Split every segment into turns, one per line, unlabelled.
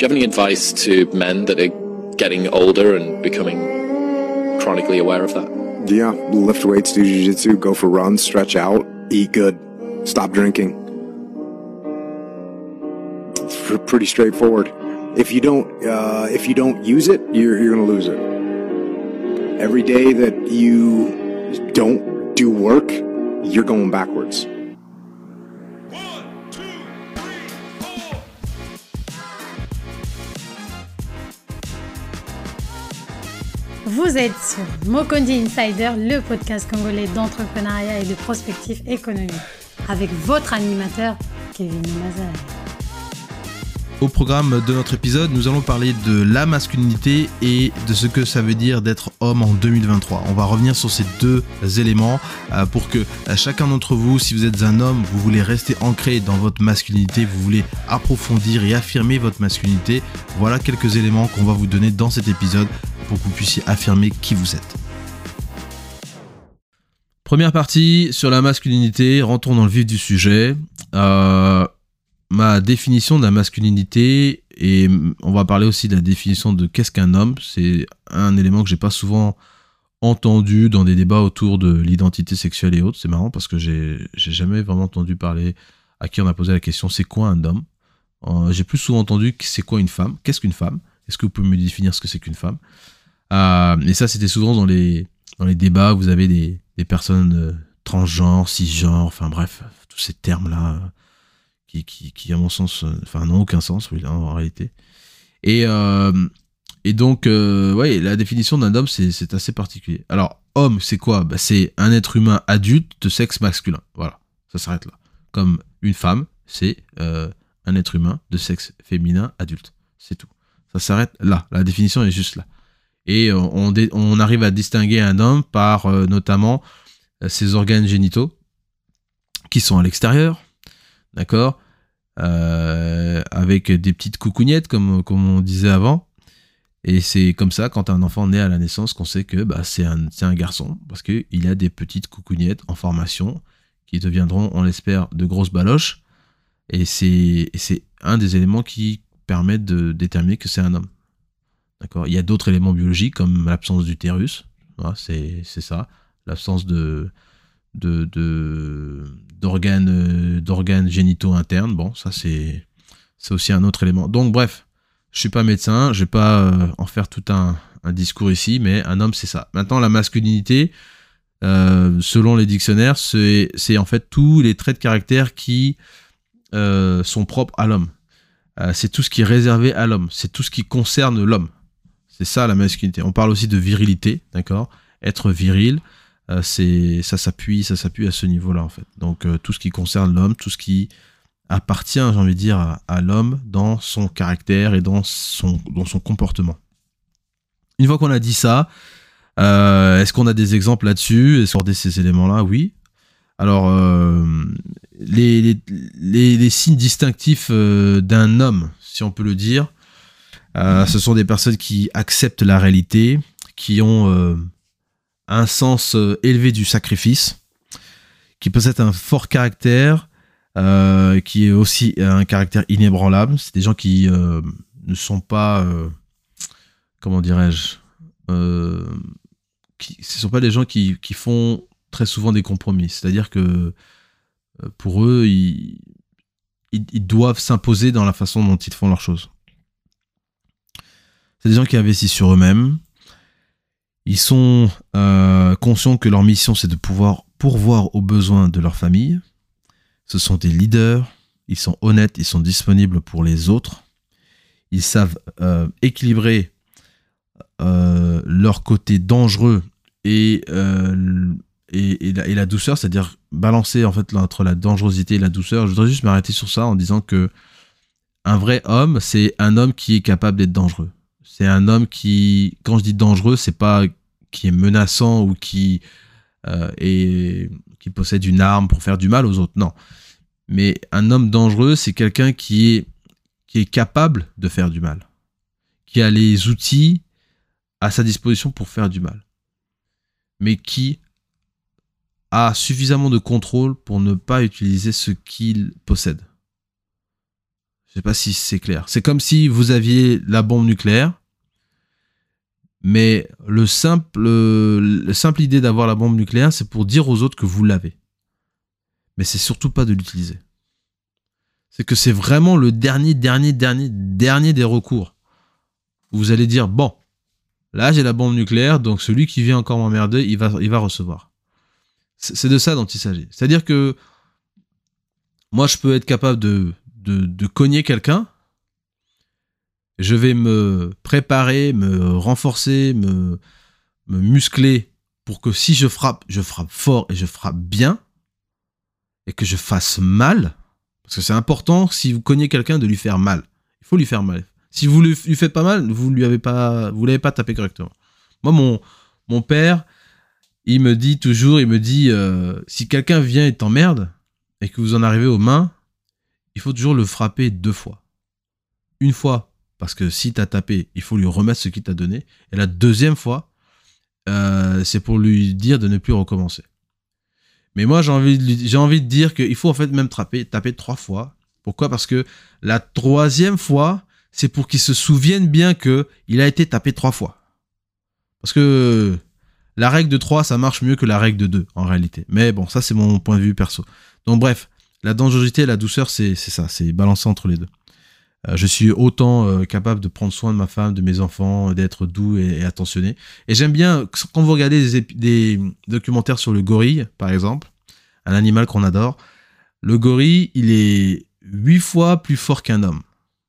you have any advice to men that are getting older and becoming chronically aware of that?
Yeah, lift weights, do jiu-jitsu, go for runs, stretch out, eat good, stop drinking. It's pretty straightforward. If you don't, uh, if you don't use it, you're you're gonna lose it. Every day that you don't do work, you're going backwards.
Vous êtes sur Mokondi Insider, le podcast congolais d'entrepreneuriat et de prospectif économique, avec votre animateur Kevin Mazal.
Au programme de notre épisode, nous allons parler de la masculinité et de ce que ça veut dire d'être homme en 2023. On va revenir sur ces deux éléments euh, pour que euh, chacun d'entre vous, si vous êtes un homme, vous voulez rester ancré dans votre masculinité, vous voulez approfondir et affirmer votre masculinité, voilà quelques éléments qu'on va vous donner dans cet épisode pour que vous puissiez affirmer qui vous êtes. Première partie sur la masculinité, rentrons dans le vif du sujet. Euh, ma définition de la masculinité et on va parler aussi de la définition de qu'est-ce qu'un homme. C'est un élément que j'ai pas souvent entendu dans des débats autour de l'identité sexuelle et autres. C'est marrant parce que j'ai jamais vraiment entendu parler à qui on a posé la question c'est quoi un homme? Euh, j'ai plus souvent entendu c'est quoi une femme? Qu'est-ce qu'une femme? Est-ce que vous pouvez me définir ce que c'est qu'une femme? Euh, Et ça c'était souvent dans les dans les débats. Vous avez des, des personnes euh, transgenres, cisgenres, enfin bref, tous ces termes là qui, qui, à mon sens, euh, enfin, n'ont aucun sens, oui, en réalité. Et, euh, et donc, euh, la définition d'un homme, c'est assez particulier. Alors, homme, c'est quoi? Bah, C'est un être humain adulte de sexe masculin. Voilà, ça s'arrête là. Comme une femme, c'est un être humain de sexe féminin adulte. C'est tout. Ça s'arrête là. La définition est juste là. Et on, on arrive à distinguer un homme par notamment ses organes génitaux qui sont à l'extérieur, d'accord euh, Avec des petites coucougnettes, comme, on disait avant. Et c'est comme ça, quand un enfant naît à la naissance, qu'on sait que bah, c'est un, un, garçon, parce qu'il a des petites coucougnettes en formation, qui deviendront, on l'espère, de grosses baloches. Et c'est un des éléments qui permettent de déterminer que c'est un homme. D'accord Il y a d'autres éléments biologiques, comme l'absence d'utérus, c'est ça, l'absence de, euh, d'organes génitaux internes. Bon, ça c'est, c'est aussi un autre élément. Donc bref, je suis pas médecin, je vais pas euh, en faire tout un, discours ici, mais un homme c'est ça. Maintenant la masculinité, euh, selon les dictionnaires, c'est en fait tous les traits de caractère qui sont propres à l'homme. c'est tout ce qui est réservé à l'homme, c'est tout ce qui concerne l'homme. C'est ça la masculinité. On parle aussi de virilité, d'accord? Être viril, euh, ça s'appuie s'appuie à ce niveau-là en fait. Donc euh, tout ce qui concerne l'homme, tout ce qui appartient, j'ai envie de dire, à, l'homme dans son caractère et dans son, comportement. Une fois qu'on a dit ça, euh, est-ce qu'on a des exemples là-dessus? Est-ce qu'on a ces éléments-là? Oui. Alors, les, signes distinctifs d'un homme, si on peut le dire, ce sont des personnes qui acceptent la réalité, qui ont un sens euh, élevé du sacrifice, qui possède un fort caractère, euh, qui est aussi un caractère inébranlable. C'est des gens qui euh, ne sont pas, comment dirais-je, qui, ce ne sont pas des gens qui, font très souvent des compromis. C'est-à-dire que pour eux, ils doivent s'imposer dans la façon dont ils font leurs choses. C'est des gens qui investissent sur eux-mêmes, ils sont euh, conscients que leur mission, c'est de pouvoir pourvoir aux besoins de leur famille. Ce sont des leaders, ils sont honnêtes, ils sont disponibles pour les autres. Ils savent euh, équilibrer euh, leur côté dangereux et, et, la, douceur, c'est-à-dire balancer en fait entre la dangerosité et la douceur. Je voudrais juste m'arrêter sur ça en disant que un vrai homme, c'est un homme qui est capable d'être dangereux. C'est un homme qui, quand je dis dangereux, c'est pas qui est menaçant ou qui euh, qui possède une arme pour faire du mal aux autres. Non. Mais un homme dangereux, c'est quelqu'un qui est capable de faire du mal, qui a les outils à sa disposition pour faire du mal, mais qui a suffisamment de contrôle pour ne pas utiliser ce qu'il possède. Je sais pas si c'est clair. C'est comme si vous aviez la bombe nucléaire, mais le simple, le simple idée d'avoir la bombe nucléaire, c'est pour dire aux autres que vous l'avez. Mais c'est surtout pas de l'utiliser. C'est que c'est vraiment le dernier, dernier, dernier, dernier des recours. Vous allez dire, bon, là j'ai la bombe nucléaire, donc celui qui vient encore m'emmerder, il va, il va recevoir. C'est de ça dont il s'agit. C'est-à-dire que moi, je peux être capable de, de, de cogner quelqu'un. Je vais me préparer, me renforcer, me, muscler pour que si je frappe, je frappe fort et je frappe bien et que je fasse mal. Parce que c'est important, si vous cognez quelqu'un, de lui faire mal. Il faut lui faire mal. Si vous lui, lui faites pas mal, vous lui avez pas, vous l'avez pas tapé correctement. Moi, mon, mon père, il me dit toujours, il me dit, euh, si quelqu'un vient et t'emmerde, et que vous en arrivez aux mains, il faut toujours le frapper deux fois. Une fois, parce que si t'as tapé, il faut lui remettre ce qu'il t'a donné. Et la deuxième fois, euh, c'est pour lui dire de ne plus recommencer. Mais moi, j'ai envie, de, dire qu'il faut en fait même taper, taper trois fois. Pourquoi? Parce que la troisième fois, c'est pour qu'il se souvienne bien que il a été tapé trois fois. Parce que la règle de 3, ça marche mieux que la règle de 2, en réalité. Mais bon, ça, c'est mon point de vue perso. Donc, bref, la dangerosité et la douceur, c'est ça, c'est balancer entre les deux. Euh, je suis autant euh, capable de prendre soin de ma femme, de mes enfants, d'être doux et, attentionné. Et j'aime bien, quand vous regardez des, documentaires sur le gorille, par exemple, un animal qu'on adore, le gorille, il est huit fois plus fort qu'un homme.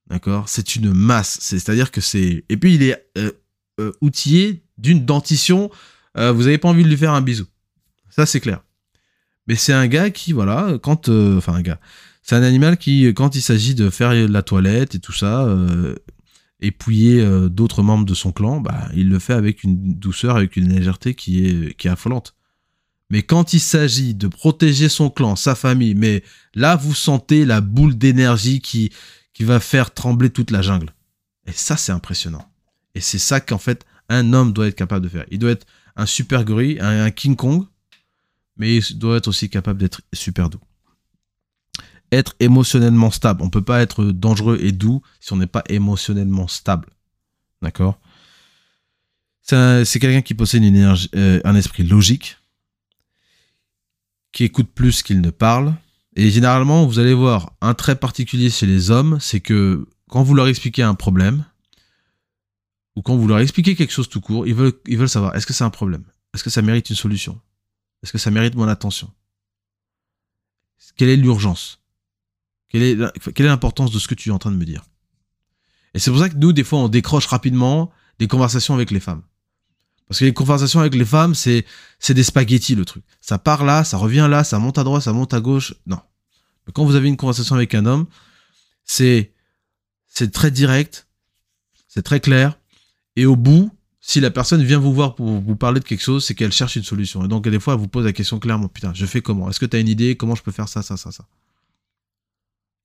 D'accord? C'est une masse. C'est-à-dire que c'est... Et puis, il est euh, outillé d'une dentition vous n'avez pas envie de lui faire un bisou. Ça, c'est clair. Mais c'est un gars qui, voilà, quand. Enfin, un gars. C'est un animal qui, quand il s'agit de faire la toilette et tout ça, euh, épouiller d'autres membres de son clan, bah, il le fait avec une douceur, avec une légèreté qui est, affolante. Mais quand il s'agit de protéger son clan, sa famille, mais là, vous sentez la boule d'énergie qui, qui va faire trembler toute la jungle. Et ça, c'est impressionnant. Et c'est ça qu'en fait, un homme doit être capable de faire. Il doit être un super gorille, un, King Kong, mais il doit être aussi capable d'être super doux. Être émotionnellement stable. On peut pas être dangereux et doux si on n'est pas émotionnellement stable. D'accord? C'est quelqu'un qui possède une énergie, euh, un esprit logique, qui écoute plus qu'il ne parle. Et généralement, vous allez voir un trait particulier chez les hommes, c'est que quand vous leur expliquez un problème, ou quand vous leur expliquez quelque chose tout court, ils veulent, ils veulent savoir est-ce que c'est un problème? Est-ce que ça mérite une solution? Est-ce que ça mérite mon attention? Quelle est l'urgence? Quelle est, l'importance de ce que tu es en train de me dire? Et c'est pour ça que nous, des fois, on décroche rapidement des conversations avec les femmes. Parce que les conversations avec les femmes, c'est, des spaghettis, le truc. Ça part là, ça revient là, ça monte à droite, ça monte à gauche. Non. Quand vous avez une conversation avec un homme, c'est, c'est très direct, c'est très clair, et au bout, si la personne vient vous voir pour vous parler de quelque chose, c'est qu'elle cherche une solution. Et donc, des fois, elle vous pose la question clairement, putain, je fais comment? Est-ce que tu as une idée? Comment je peux faire ça, ça, ça, ça?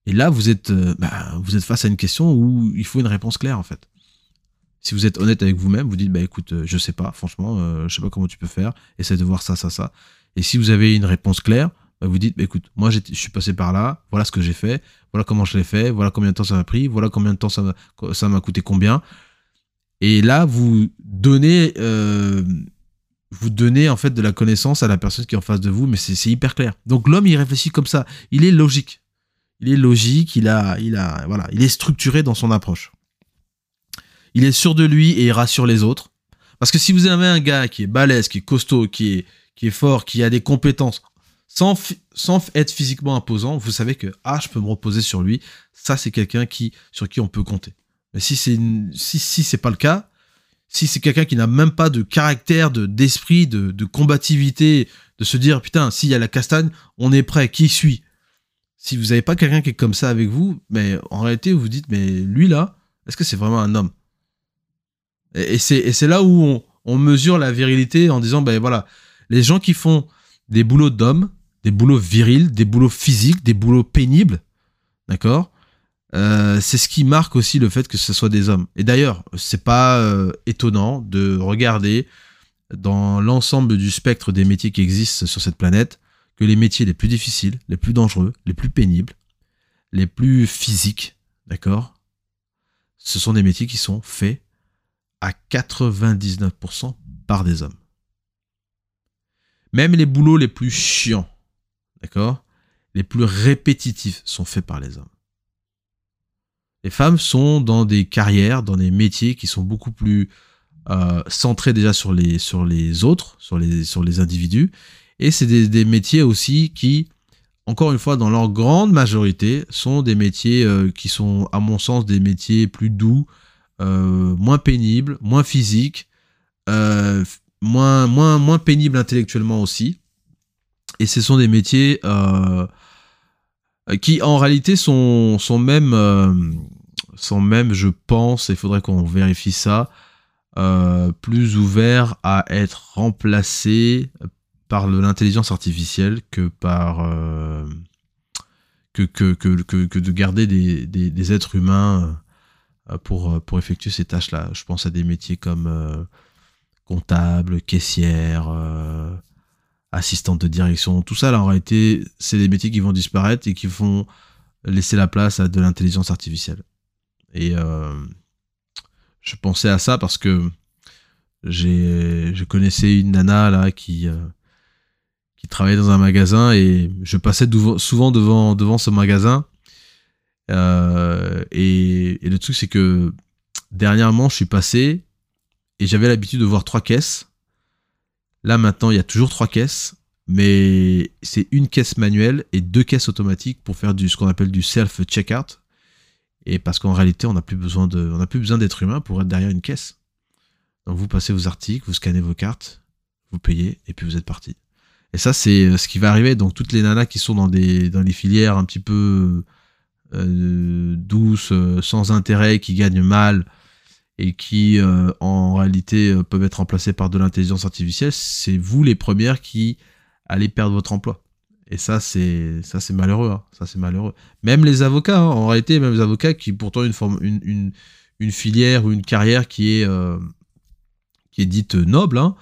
Et là, vous êtes, euh, bah, vous êtes face à une question où il faut une réponse claire, en fait. Si vous êtes honnête avec vous-même, vous dites, bah écoute, euh, je sais pas, franchement, euh, je sais pas comment tu peux faire, essaie de voir ça, ça, ça. Et si vous avez une réponse claire, bah, vous dites, bah écoute, moi je suis passé par là, voilà ce que j'ai fait, voilà comment je l'ai fait, voilà combien de temps ça m'a pris, voilà combien de temps ça m'a coûté combien, et là, vous donnez, euh, vous donnez en fait de la connaissance à la personne qui est en face de vous, mais c'est hyper clair. Donc l'homme, il réfléchit comme ça. Il est logique. Il est logique. Il a, il a, voilà, il est structuré dans son approche. Il est sûr de lui et il rassure les autres. Parce que si vous avez un gars qui est balèze, qui est costaud, qui est, qui est fort, qui a des compétences, sans, être physiquement imposant, vous savez que ah, je peux me reposer sur lui. Ça, c'est quelqu'un qui sur qui on peut compter. Mais si c'est si, si c'est pas le cas, si c'est quelqu'un qui n'a même pas de caractère, de d'esprit, de, de combativité, de se dire putain, s'il y a la castagne, on est prêt, qui suit Si vous n'avez pas quelqu'un qui est comme ça avec vous, mais en réalité vous vous dites mais lui là, est-ce que c'est vraiment un homme? Et, c'est là où on, mesure la virilité en disant ben les gens qui font des boulots d'hommes, des boulots virils, des boulots physiques, des boulots pénibles, d'accord euh, c'est ce qui marque aussi le fait que ce soit des hommes. Et d'ailleurs, c'est pas euh, étonnant de regarder dans l'ensemble du spectre des métiers qui existent sur cette planète que les métiers les plus difficiles, les plus dangereux, les plus pénibles, les plus physiques, d'accord Ce sont des métiers qui sont faits à 99% par des hommes. Même les boulots les plus chiants, d'accord Les plus répétitifs sont faits par les hommes. Les femmes sont dans des carrières, dans des métiers qui sont beaucoup plus euh, centrés déjà sur les, autres, sur les individus. Et c'est des, métiers aussi qui encore une fois, dans leur grande majorité, sont des métiers euh, qui sont, à mon sens, des métiers plus doux, euh, moins pénibles, moins physiques, euh, moins, moins, moins pénibles intellectuellement aussi. Et ce sont des métiers qui, en réalité, sont, sont même, sont même, je pense, il faudrait qu'on vérifie ça, plus ouverts à être remplacés par l'intelligence artificielle que par euh, que, de garder des, êtres humains euh, pour, euh, pour effectuer ces tâches-là. Je pense à des métiers comme comptable, caissière, assistante de direction. Tout ça, là, en réalité, c'est des métiers qui vont disparaître et qui vont laisser la place à de l'intelligence artificielle. Et je pensais à ça parce que je connaissais une nana là qui qui travaillait dans un magasin et je passais souvent devant, devant ce magasin. Euh, et, le truc, c'est que dernièrement, je suis passé et j'avais l'habitude de voir trois caisses. Là, maintenant, il y a toujours trois caisses, mais c'est une caisse manuelle et deux caisses automatiques pour faire du, ce qu'on appelle du self-checkout. Et parce qu'en réalité, on n'a plus besoin on n'a plus besoin d'être humain pour être derrière une caisse. Donc, vous passez vos articles, vous scannez vos cartes, vous payez et puis vous êtes parti. Et ça, c'est euh, ce qui va arriver. Donc, toutes les nanas qui sont dans des, dans les filières un petit peu euh, douces, euh, sans intérêt, qui gagnent mal et qui, en réalité, peuvent être remplacées par de l'intelligence artificielle, c'est vous les premières qui allez perdre votre emploi. Et ça, c'est ça, c'est malheureux. Hein. Ça, c'est malheureux. Même les avocats, hein. en réalité, même les avocats qui pourtant une forme, une, une, une filière ou une carrière qui est qui est dite noble, hein,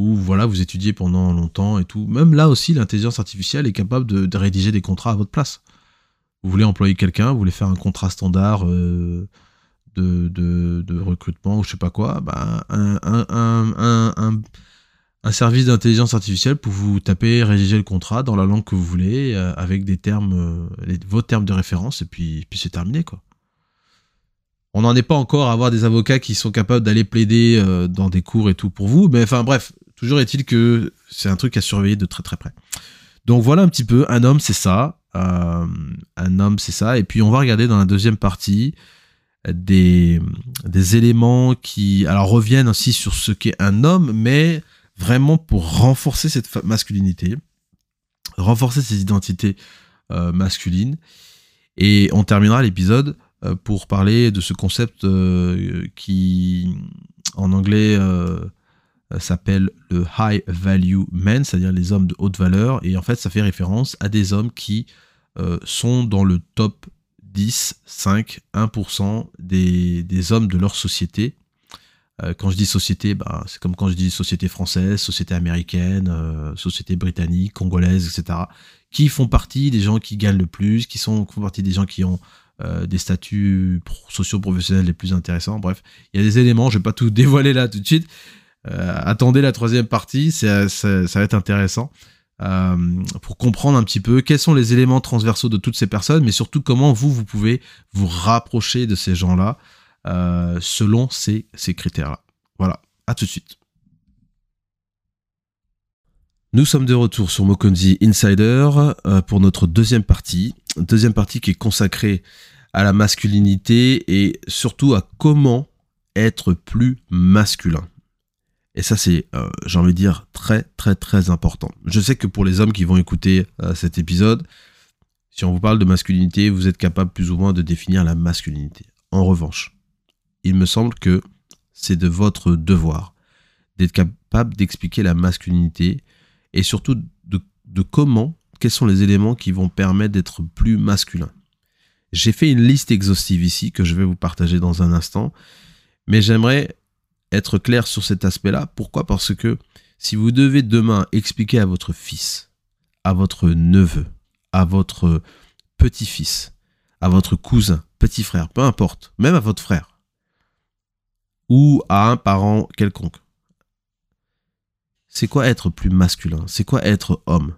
où voilà, vous étudiez pendant longtemps et tout. Même là aussi, l'intelligence artificielle est capable de, rédiger des contrats à votre place. Vous voulez employer quelqu'un, vous voulez faire un contrat standard euh, de, recrutement ou je sais pas quoi, bah, un, service d'intelligence artificielle pour vous taper, rédiger le contrat dans la langue que vous voulez, euh, avec des termes, euh, vos termes de référence, et puis, puis c'est terminé, quoi. On n'en est pas encore à avoir des avocats qui sont capables d'aller plaider dans des cours et tout pour vous, mais enfin bref, Toujours est-il que c'est un truc à surveiller de très très près. Donc voilà un petit peu, un homme c'est ça, euh, un homme c'est ça, et puis on va regarder dans la deuxième partie des, éléments qui reviennent aussi sur ce qu'est un homme, mais vraiment pour renforcer cette masculinité, renforcer ses identités euh, masculines, et on terminera l'épisode euh, pour parler de ce concept qui en anglais s'appelle le High Value Men, c'est-à-dire les hommes de haute valeur. Et en fait, ça fait référence à des hommes qui euh, sont dans le top 10, 5, 1% des, des, hommes de leur société. Euh, quand je dis société, bah, c'est comme quand je dis société française, société américaine, société britannique, congolaise, etc. Qui font partie des gens qui gagnent le plus, qui sont, font partie des gens qui ont des statuts socio-professionnels les plus intéressants. Bref, il y a des éléments, je vais pas tout dévoiler là tout de suite, euh, attendez la troisième partie, ça, va être intéressant. Euh, pour comprendre un petit peu quels sont les éléments transversaux de toutes ces personnes, mais surtout comment vous, pouvez vous rapprocher de ces gens-là euh, selon ces, ces critères-là. Voilà, à tout de suite. Nous sommes de retour sur Mokonzi Insider pour notre deuxième partie. Deuxième partie qui est consacrée à la masculinité et surtout à comment être plus masculin. Et ça, c'est, euh, j'ai envie de dire, très, très, très important. Je sais que pour les hommes qui vont écouter euh, cet épisode, si on vous parle de masculinité, vous êtes capable plus ou moins de définir la masculinité. En revanche, il me semble que c'est de votre devoir d'être capable d'expliquer la masculinité et surtout de, de comment, quels sont les éléments qui vont permettre d'être plus masculin. J'ai fait une liste exhaustive ici que je vais vous partager dans un instant, mais j'aimerais être clair sur cet aspect-là. Pourquoi? Parce que si vous devez demain expliquer à votre fils, à votre neveu, à votre petit-fils, à votre cousin, petit frère, peu importe, même à votre frère, ou à un parent quelconque. C'est quoi être plus masculin? C'est quoi être homme?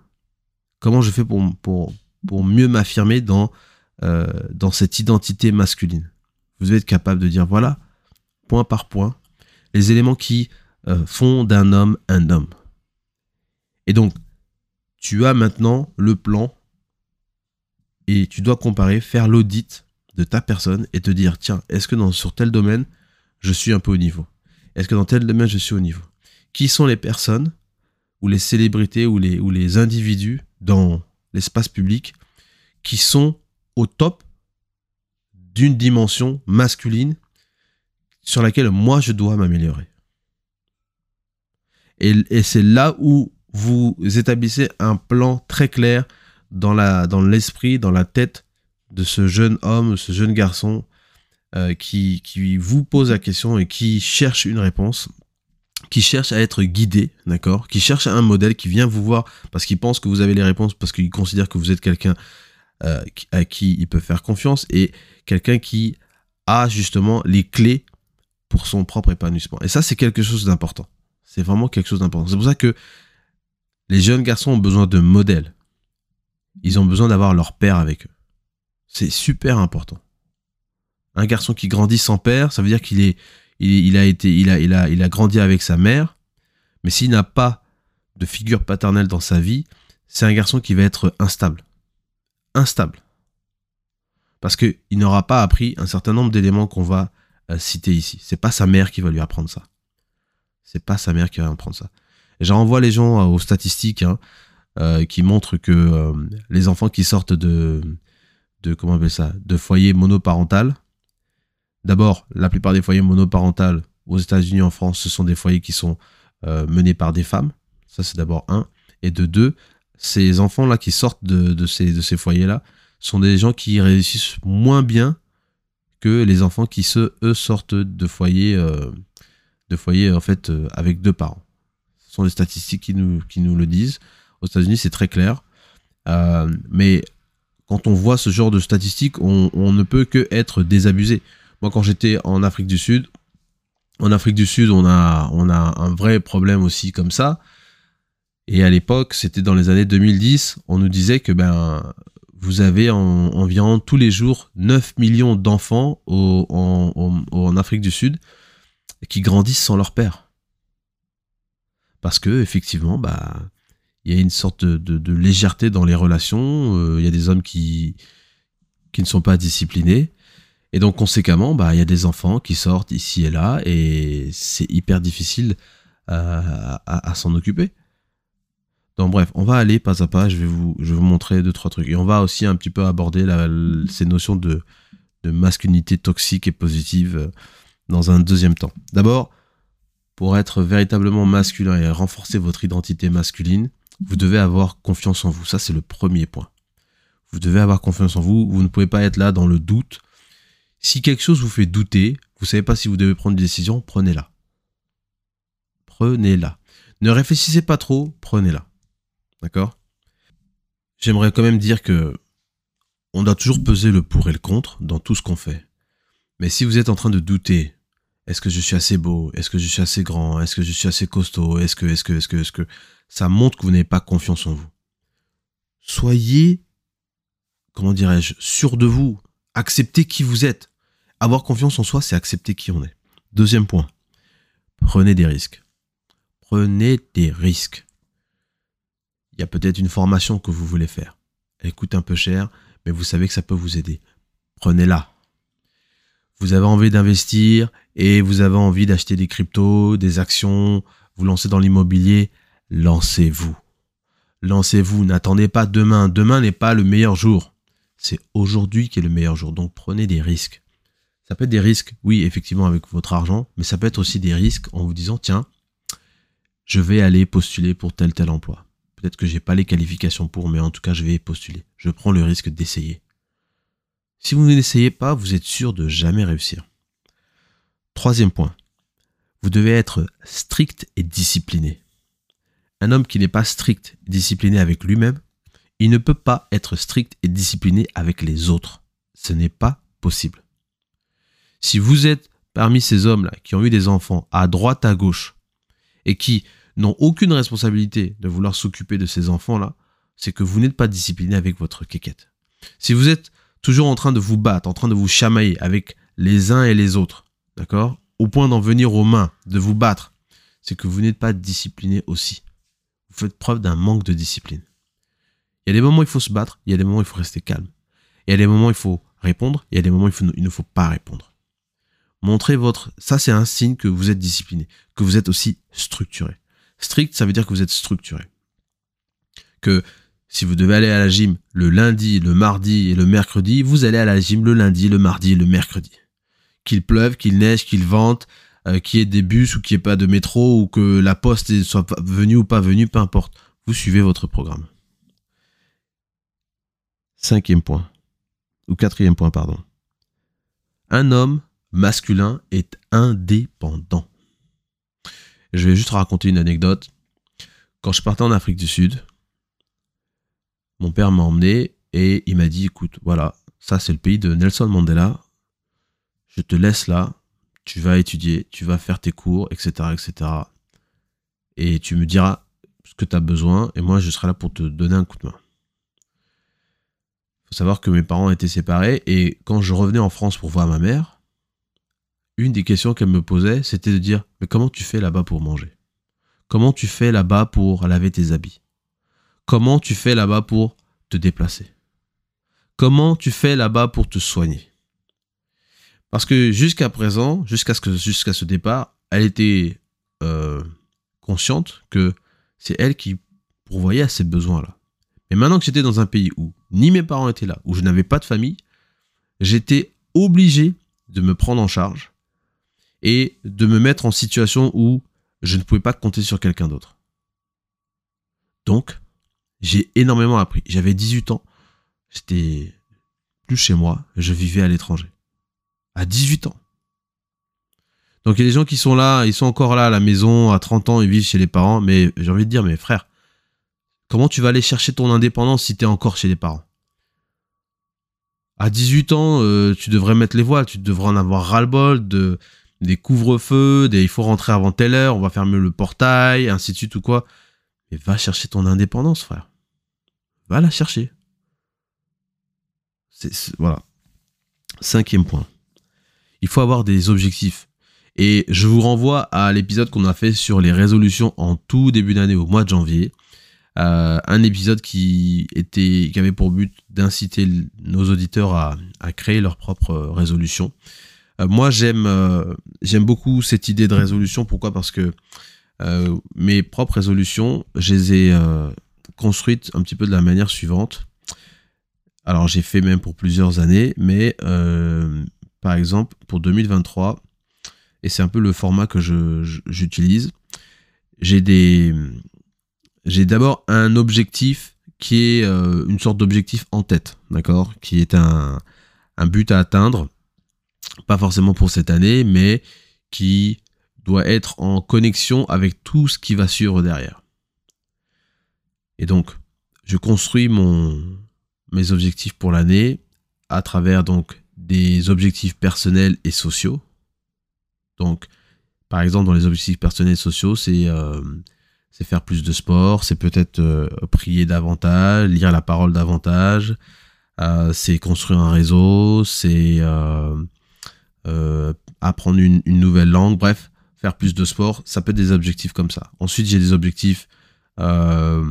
Comment je fais pour, pour, pour mieux m'affirmer dans, euh, dans cette identité masculine? Vous devez être capable de dire, voilà, point par point, les éléments qui euh, font d'un homme un homme. Et donc, tu as maintenant le plan et tu dois comparer, faire l'audit de ta personne et te dire, tiens, est-ce que dans, sur tel domaine, je suis un peu au niveau? Est-ce que dans tel domaine, je suis au niveau? Qui sont les personnes ou les célébrités ou les, ou les individus dans l'espace public qui sont au top d'une dimension masculine sur laquelle moi je dois m'améliorer. Et, et c'est là où vous établissez un plan très clair dans la dans l'esprit, dans la tête de ce jeune homme, ce jeune garçon euh, qui, qui vous pose la question et qui cherche une réponse, qui cherche à être guidé, d'accord? Qui cherche un modèle, qui vient vous voir parce qu'il pense que vous avez les réponses, parce qu'il considère que vous êtes quelqu'un euh, à qui il peut faire confiance et quelqu'un qui a justement les clés pour son propre épanouissement. Et ça, c'est quelque chose d'important. C'est vraiment quelque chose d'important. C'est pour ça que les jeunes garçons ont besoin de modèles. Ils ont besoin d'avoir leur père avec eux. C'est super important. Un garçon qui grandit sans père, ça veut dire qu'il est, il, a été, il a, il a, il a grandi avec sa mère. Mais s'il n'a pas de figure paternelle dans sa vie, c'est un garçon qui va être instable. Instable. Parce qu'il n'aura pas appris un certain nombre d'éléments qu'on va euh, citer ici. C'est pas sa mère qui va lui apprendre ça. C'est pas sa mère qui va lui apprendre ça. Et renvoie les gens euh, aux statistiques hein, euh, qui montrent que les enfants qui sortent de, de comment on ça, de foyers monoparental. D'abord, la plupart des foyers monoparentales aux États-Unis, en France, ce sont des foyers qui sont menés par des femmes. Ça, c'est d'abord un. Et de deux, ces enfants-là qui sortent de, de ces, de ces foyers-là sont des gens qui réussissent moins bien que les enfants qui, se, sortent de foyers, euh, de foyers en fait, euh, avec deux parents. Ce sont les statistiques qui nous, qui nous le disent. Aux États-Unis, c'est très clair. Euh, mais quand on voit ce genre de statistiques, on, on ne peut que être désabusé. Moi, quand j'étais en Afrique du Sud, en Afrique du Sud, on a, on a un vrai problème aussi comme ça. Et à l'époque, c'était dans les années 2010, on nous disait que ben vous avez environ tous les jours 9 millions d'enfants en, Afrique du Sud qui grandissent sans leur père. Parce que effectivement, bah, il y a une sorte de, légèreté dans les relations. Euh, il y a des hommes qui, qui ne sont pas disciplinés. Et donc, conséquemment, bah, il y a des enfants qui sortent ici et là, et c'est hyper difficile à s'en occuper. Donc bref, on va aller pas à pas, je vais vous, je vais montrer deux, trois trucs. Et on va aussi un petit peu aborder ces notions de, de masculinité toxique et positive euh, dans un deuxième temps. D'abord, pour être véritablement masculin et renforcer votre identité masculine, vous devez avoir confiance en vous. Ça, c'est le premier point. Vous devez avoir confiance en vous. Vous ne pouvez pas être là dans le doute. Si quelque chose vous fait douter, vous savez pas si vous devez prendre une décision, prenez-la. Prenez-la. Ne réfléchissez pas trop, prenez-la. D'accord? J'aimerais quand même dire que on doit toujours peser le pour et le contre dans tout ce qu'on fait. Mais si vous êtes en train de douter, est-ce que je suis assez beau? Est-ce que je suis assez grand? Est-ce que je suis assez costaud? Est-ce que, est-ce que, est-ce que, est-ce que, ça montre que vous n'avez pas confiance en vous. Soyez, comment dirais-je, sûr de vous. Acceptez qui vous êtes. Avoir confiance en soi, c'est accepter qui on est. Deuxième point. Prenez des risques. Prenez des risques il y a peut-être une formation que vous voulez faire. Elle coûte un peu cher, mais vous savez que ça peut vous aider. Prenez-la. Vous avez envie d'investir et vous avez envie d'acheter des cryptos, des actions, vous lancez dans l'immobilier, lancez-vous. Lancez-vous, n'attendez pas demain. Demain n'est pas le meilleur jour. C'est aujourd'hui qui est le meilleur jour. Donc prenez des risques. Ça peut être des risques, oui, effectivement, avec votre argent, mais ça peut être aussi des risques en vous disant, tiens, je vais aller postuler pour tel tel emploi. Peut-être que j'ai pas les qualifications pour, mais en tout cas, je vais postuler. Je prends le risque d'essayer. Si vous n'essayez pas, vous êtes sûr de jamais réussir. Troisième point. Vous devez être strict et discipliné. Un homme qui n'est pas strict discipliné avec lui-même, il ne peut pas être strict et discipliné avec les autres. Ce n'est pas possible. Si vous êtes parmi ces hommes-là qui ont eu des enfants à droite, à gauche, et qui n'ont aucune responsabilité de vouloir s'occuper de ces enfants-là, c'est que vous n'êtes pas discipliné avec votre quéquette. Si vous êtes toujours en train de vous battre, en train de vous chamailler avec les uns et les autres, d'accord Au point d'en venir aux mains, de vous battre, c'est que vous n'êtes pas discipliné aussi. Vous faites preuve d'un manque de discipline. Il y a des moments où il faut se battre, il y a des moments où il faut rester calme. Il y a des moments où il faut répondre, il y a des moments où il, ne faut pas répondre. Montrez votre... Ça, c'est un signe que vous êtes discipliné, que vous êtes aussi structuré. Strict, ça veut dire que vous êtes structuré. Que si vous devez aller à la gym le lundi, le mardi et le mercredi, vous allez à la gym le lundi, le mardi et le mercredi. Qu'il pleuve, qu'il neige, qu'il vente, euh, qu'il y ait des bus ou qu'il n'y ait pas de métro ou que la poste soit venue ou pas venue, peu importe. Vous suivez votre programme. Cinquième point. Ou quatrième point, pardon. Un homme masculin est indépendant. Je vais juste raconter une anecdote. Quand je partais en Afrique du Sud, mon père m'a emmené et il m'a dit écoute, voilà, ça c'est le pays de Nelson Mandela. Je te laisse là, tu vas étudier, tu vas faire tes cours, etc. etc. Et tu me diras ce que tu as besoin et moi je serai là pour te donner un coup de main. Il faut savoir que mes parents étaient séparés et quand je revenais en France pour voir ma mère, une des questions qu'elle me posait, c'était de dire Mais comment tu fais là-bas pour manger? Comment tu fais là-bas pour laver tes habits? Comment tu fais là-bas pour te déplacer? Comment tu fais là-bas pour te soigner? Parce que jusqu'à présent, jusqu'à ce, ce départ, elle était euh, consciente que c'est elle qui pourvoyait à ces besoins-là. Mais maintenant que j'étais dans un pays où ni mes parents étaient là, où je n'avais pas de famille, j'étais obligé de me prendre en charge et de me mettre en situation où je ne pouvais pas compter sur quelqu'un d'autre. Donc, j'ai énormément appris. J'avais 18 ans, j'étais plus chez moi, je vivais à l'étranger. À 18 ans. Donc il y a des gens qui sont là, ils sont encore là à la maison, à 30 ans, ils vivent chez les parents, mais j'ai envie de dire, mais frère, comment tu vas aller chercher ton indépendance si tu es encore chez les parents? À 18 ans, euh, tu devrais mettre les voiles, tu devrais en avoir ras-le-bol de, des couvre-feux, il faut rentrer avant telle heure, on va fermer le portail, ainsi de suite ou quoi. Mais va chercher ton indépendance, frère. Va la chercher. C'est, voilà. Cinquième point. Il faut avoir des objectifs. Et je vous renvoie à l'épisode qu'on a fait sur les résolutions en tout début d'année au mois de janvier. Euh, un épisode qui était qui avait pour but d'inciter nos auditeurs à, à créer leurs propres résolutions. Euh, moi, j'aime euh, j'aime beaucoup cette idée de résolution. Pourquoi? Parce que euh, mes propres résolutions, je les ai construites un petit peu de la manière suivante. Alors, j'ai fait même pour plusieurs années, mais par exemple, pour 2023, et c'est un peu le format que j'utilise, j'ai d'abord un objectif qui est une sorte d'objectif en tête, d'accord? Qui est un, un but à atteindre pas forcément pour cette année, mais qui doit être en connexion avec tout ce qui va suivre derrière. Et donc, je construis mon, mes objectifs pour l'année à travers donc des objectifs personnels et sociaux. Donc, par exemple, dans les objectifs personnels et sociaux, c'est euh, faire plus de sport, c'est peut-être euh, prier davantage, lire la parole davantage, euh, c'est construire un réseau, c'est euh, apprendre une, nouvelle langue, bref, faire plus de sport, ça peut être des objectifs comme ça. Ensuite, j'ai des objectifs euh,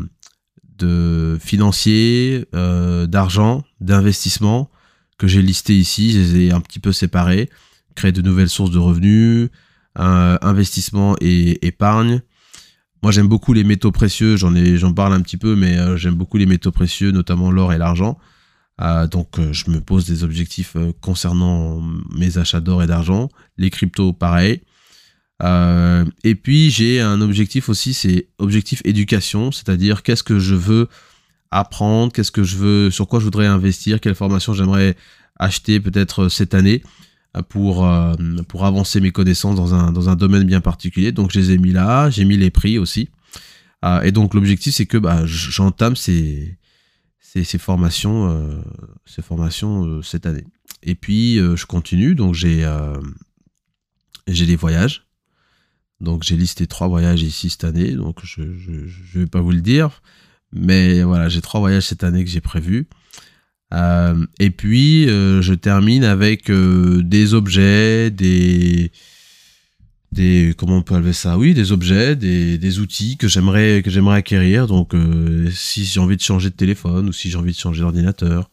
de financiers, euh, d'argent, d'investissement que j'ai listés ici. Je les ai un petit peu séparés. Créer de nouvelles sources de revenus, investissement et épargne. Moi, j'aime beaucoup les métaux précieux. J'en j'en parle un petit peu, mais j'aime beaucoup les métaux précieux, notamment l'or et l'argent. Euh, donc euh, je me pose des objectifs euh, concernant mes achats d'or et d'argent, les cryptos pareil. et puis j'ai un objectif aussi, c'est objectif éducation, c'est-à-dire qu'est-ce que je veux apprendre, qu'est-ce que je veux, sur quoi je voudrais investir, quelle formation j'aimerais acheter peut-être cette année pour, avancer mes connaissances dans un, dans un domaine bien particulier. Donc je les ai mis là, j'ai mis les prix aussi. et donc l'objectif c'est que bah, j'entame ces, ces, formations, euh, ces formations euh, cette année. et puis euh, je continue, donc j'ai j'ai des voyages. Donc j'ai listé trois voyages ici cette année, donc je ne vais pas vous le dire. Mais voilà, j'ai trois voyages cette année que j'ai prévus. Et puis je termine avec des objets, des, des comment on peut appeler ça? Oui, des objets, des, des outils que j'aimerais que j'aimerais acquérir. Donc si j'ai envie de changer de téléphone ou si j'ai envie de changer d'ordinateur,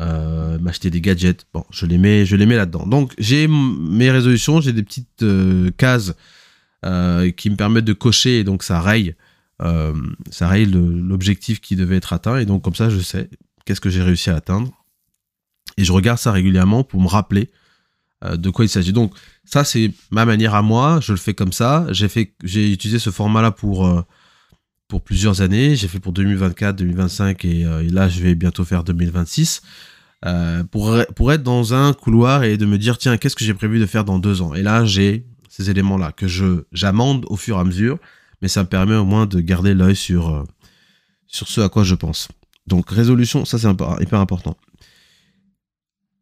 euh, m'acheter des gadgets. Bon, je les mets, je les mets là-dedans. Donc j'ai mes résolutions, j'ai des petites euh, cases euh, qui me permettent de cocher et donc ça raye, ça raye l'objectif qui devait être atteint et donc comme ça je sais qu'est-ce que j'ai réussi à atteindre et je regarde ça régulièrement pour me rappeler de quoi il s'agit. Donc ça c'est ma manière à moi, je le fais comme ça. J'ai fait, j'ai utilisé ce format-là pour pour plusieurs années. J'ai fait pour 2024, 2025 et, et, là je vais bientôt faire 2026. Euh, pour, pour être dans un couloir et de me dire tiens qu'est-ce que j'ai prévu de faire dans deux ans? Et là j'ai ces éléments là que je j'amende au fur et à mesure mais ça me permet au moins de garder l'œil sur euh, sur ce à quoi je pense donc résolution ça c'est hyper important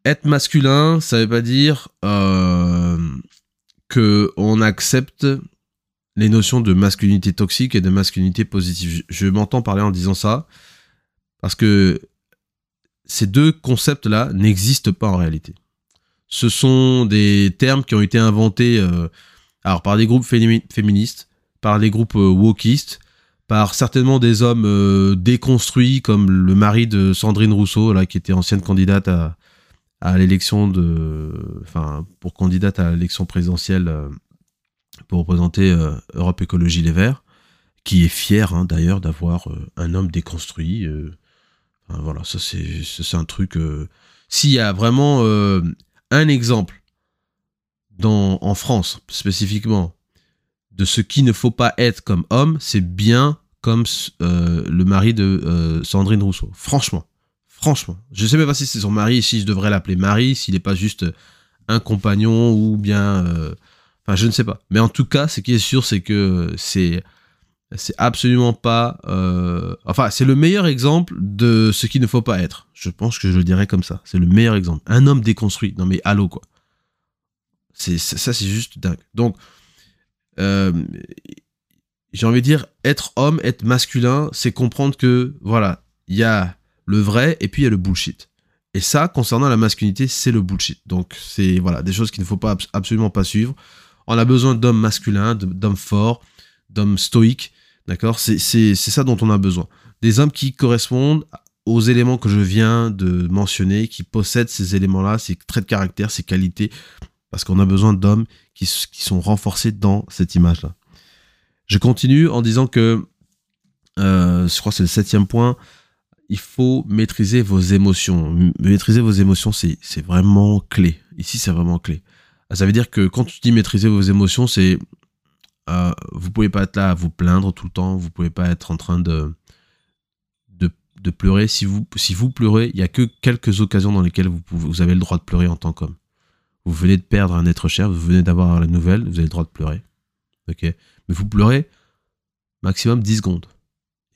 être masculin ça veut pas dire euh, que on accepte les notions de masculinité toxique et de masculinité positive je m'entends parler en disant ça parce que ces deux concepts-là n'existent pas en réalité. Ce sont des termes qui ont été inventés euh, alors par des groupes féministes, par des groupes euh, wokistes, par certainement des hommes euh, déconstruits comme le mari de Sandrine Rousseau, là, qui était ancienne candidate à, à l'élection de, enfin, pour candidate à l'élection présidentielle pour représenter Europe Écologie Les Verts, qui est fier hein, d'ailleurs d'avoir un homme déconstruit voilà, ça c'est un truc. Euh, s'il y a vraiment euh, un exemple dans, en France spécifiquement de ce qu'il ne faut pas être comme homme, c'est bien comme euh, le mari de Sandrine Rousseau. Franchement, franchement, je sais même pas si c'est son mari, si je devrais l'appeler mari, s'il n'est pas juste un compagnon ou bien, enfin je ne sais pas. Mais en tout cas, ce qui est sûr, c'est que c'est absolument pas. Euh, enfin, c'est le meilleur exemple de ce qu'il ne faut pas être. Je pense que je le dirais comme ça. C'est le meilleur exemple. Un homme déconstruit. Non mais allô quoi. C'est ça, c'est juste dingue. Donc, euh, j'ai envie de dire, être homme, être masculin, c'est comprendre que voilà, il y a le vrai et puis il y a le bullshit. Et ça, concernant la masculinité, c'est le bullshit. Donc, c'est voilà des choses qu'il ne faut pas absolument pas suivre. On a besoin d'hommes masculins, d'hommes forts, d'hommes stoïques D'accord? C'est ça dont on a besoin. Des hommes qui correspondent aux éléments que je viens de mentionner, qui possèdent ces éléments-là, ces traits de caractère, ces qualités, parce qu'on a besoin d'hommes qui, sont renforcés dans cette image-là. Je continue en disant que, euh, je crois que c'est le septième point, il faut maîtriser vos émotions. Maîtriser vos émotions, c'est vraiment clé. Ici, c'est vraiment clé. Ça veut dire que quand tu dis maîtriser vos émotions, c'est euh, vous pouvez pas être là à vous plaindre tout le temps, vous pouvez pas être en train de, de, pleurer. Si vous, si vous pleurez, il y a que quelques occasions dans lesquelles vous, vous avez le droit de pleurer en tant qu'homme. Vous venez de perdre un être cher, vous venez d'avoir la nouvelle, vous avez le droit de pleurer. Mais vous pleurez maximum 10 secondes.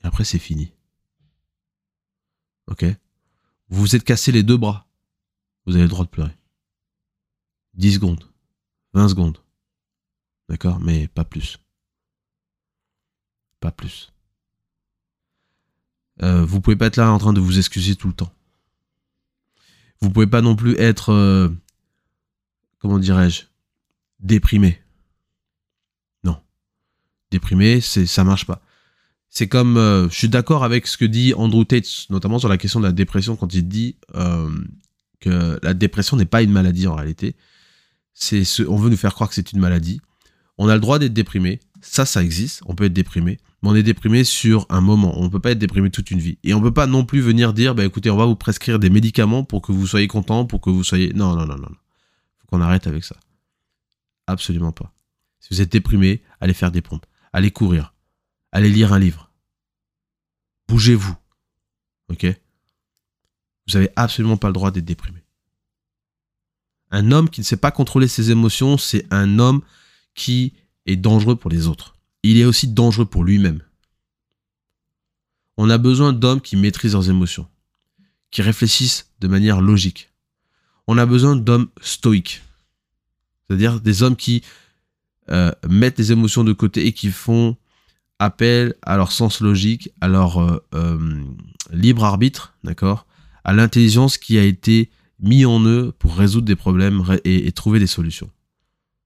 Et après, c'est fini. Ok Vous vous êtes cassé les deux bras. Vous avez le droit de pleurer. 10 secondes. 20 secondes. D'accord Mais pas plus. Pas plus. Euh, vous pouvez pas être là en train de vous excuser tout le temps. Vous pouvez pas non plus être, euh, comment dirais-je, déprimé. Non. Déprimé, c'est ça marche pas. C'est comme, euh, je suis d'accord avec ce que dit Andrew Tate, notamment sur la question de la dépression, quand il dit que la dépression n'est pas une maladie en réalité. C'est ce, on veut nous faire croire que c'est une maladie. On a le droit d'être déprimé. Ça, ça existe. On peut être déprimé. Mais on est déprimé sur un moment. On ne peut pas être déprimé toute une vie. Et on ne peut pas non plus venir dire, bah écoutez, on va vous prescrire des médicaments pour que vous soyez content, pour que vous soyez. Non, non, non, non. Faut qu'on arrête avec ça. Absolument pas. Si vous êtes déprimé, allez faire des pompes. Allez courir. Allez lire un livre. Bougez-vous. Ok? Vous n'avez absolument pas le droit d'être déprimé. Un homme qui ne sait pas contrôler ses émotions, c'est un homme qui est dangereux pour les autres. Il est aussi dangereux pour lui-même. On a besoin d'hommes qui maîtrisent leurs émotions, qui réfléchissent de manière logique. On a besoin d'hommes stoïques. C'est-à-dire des hommes qui euh, mettent les émotions de côté et qui font appel à leur sens logique, à leur euh, euh, libre arbitre, d'accord À l'intelligence qui a été mis en eux pour résoudre des problèmes et, trouver des solutions.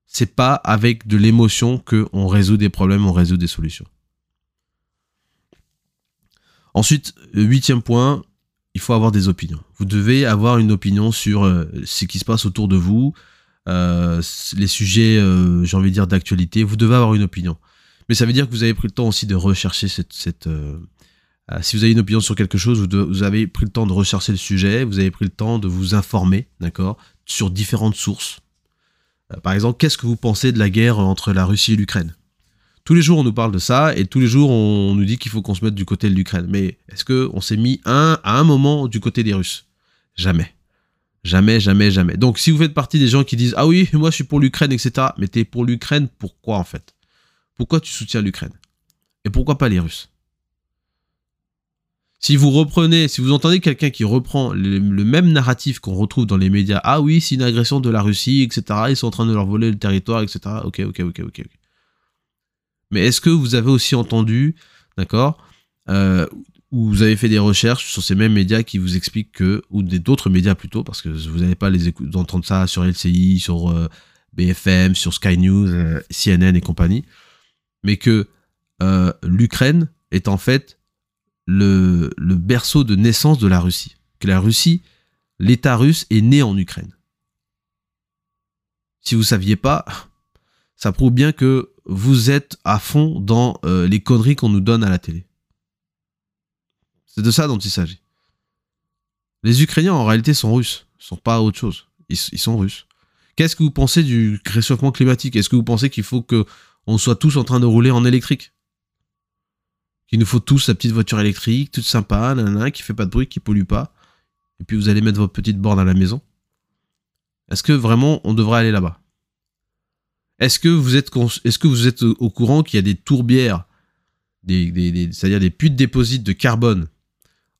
C'est pas avec de l'émotion que on résout des problèmes, on résout des solutions. Ensuite, huitième point, il faut avoir des opinions. Vous devez avoir une opinion sur euh, ce qui se passe autour de vous, les sujets, j'ai envie de dire, d'actualité. Vous devez avoir une opinion. Mais ça veut dire que vous avez pris le temps aussi de rechercher cette... euh, euh, si vous avez une opinion sur quelque chose, vous, avez pris le temps de rechercher le sujet, vous avez pris le temps de vous informer, d'accord, sur différentes sources. Euh, par exemple, qu'est-ce que vous pensez de la guerre entre la Russie et l'Ukraine? Tous les jours, on nous parle de ça, et tous les jours, on nous dit qu'il faut qu'on se mette du côté de l'Ukraine. Mais est-ce que on s'est mis un, à un moment du côté des Russes? Jamais. Jamais, jamais, jamais. Donc, si vous faites partie des gens qui disent Ah oui, moi je suis pour l'Ukraine, etc. Mais t'es pour l'Ukraine, pourquoi en fait? Pourquoi tu soutiens l'Ukraine? Et pourquoi pas les Russes? Si vous reprenez, si vous entendez quelqu'un qui reprend le, même narratif qu'on retrouve dans les médias Ah oui, c'est une agression de la Russie, etc. Ils sont en train de leur voler le territoire, etc. Ok, ok, ok, ok. Mais est-ce que vous avez aussi entendu, d'accord, euh, ou vous avez fait des recherches sur ces mêmes médias qui vous expliquent que, ou d'autres médias plutôt, parce que vous n'allez pas les entendre ça sur LCI, sur euh, BFM, sur Sky News, euh, CNN et compagnie, mais que euh, l'Ukraine est en fait le, berceau de naissance de la Russie. Que la Russie, l'État russe est né en Ukraine. Si vous saviez pas, ça prouve bien que vous êtes à fond dans euh, les conneries qu'on nous donne à la télé. C'est de ça dont il s'agit. Les Ukrainiens, en réalité, sont russes. Ils sont pas autre chose. Ils sont russes. Qu'est-ce que vous pensez du réchauffement climatique? Est-ce que vous pensez qu'il faut que on soit tous en train de rouler en électrique Qu'il nous faut tous la petite voiture électrique, toute sympa, nanana, qui fait pas de bruit, qui pollue pas. Et puis vous allez mettre votre petite borne à la maison. Est-ce que vraiment on devrait aller là-bas? Est-ce que vous êtes est-ce que vous êtes au courant qu'il y a des tourbières, c'est-à-dire des puits de déposit de carbone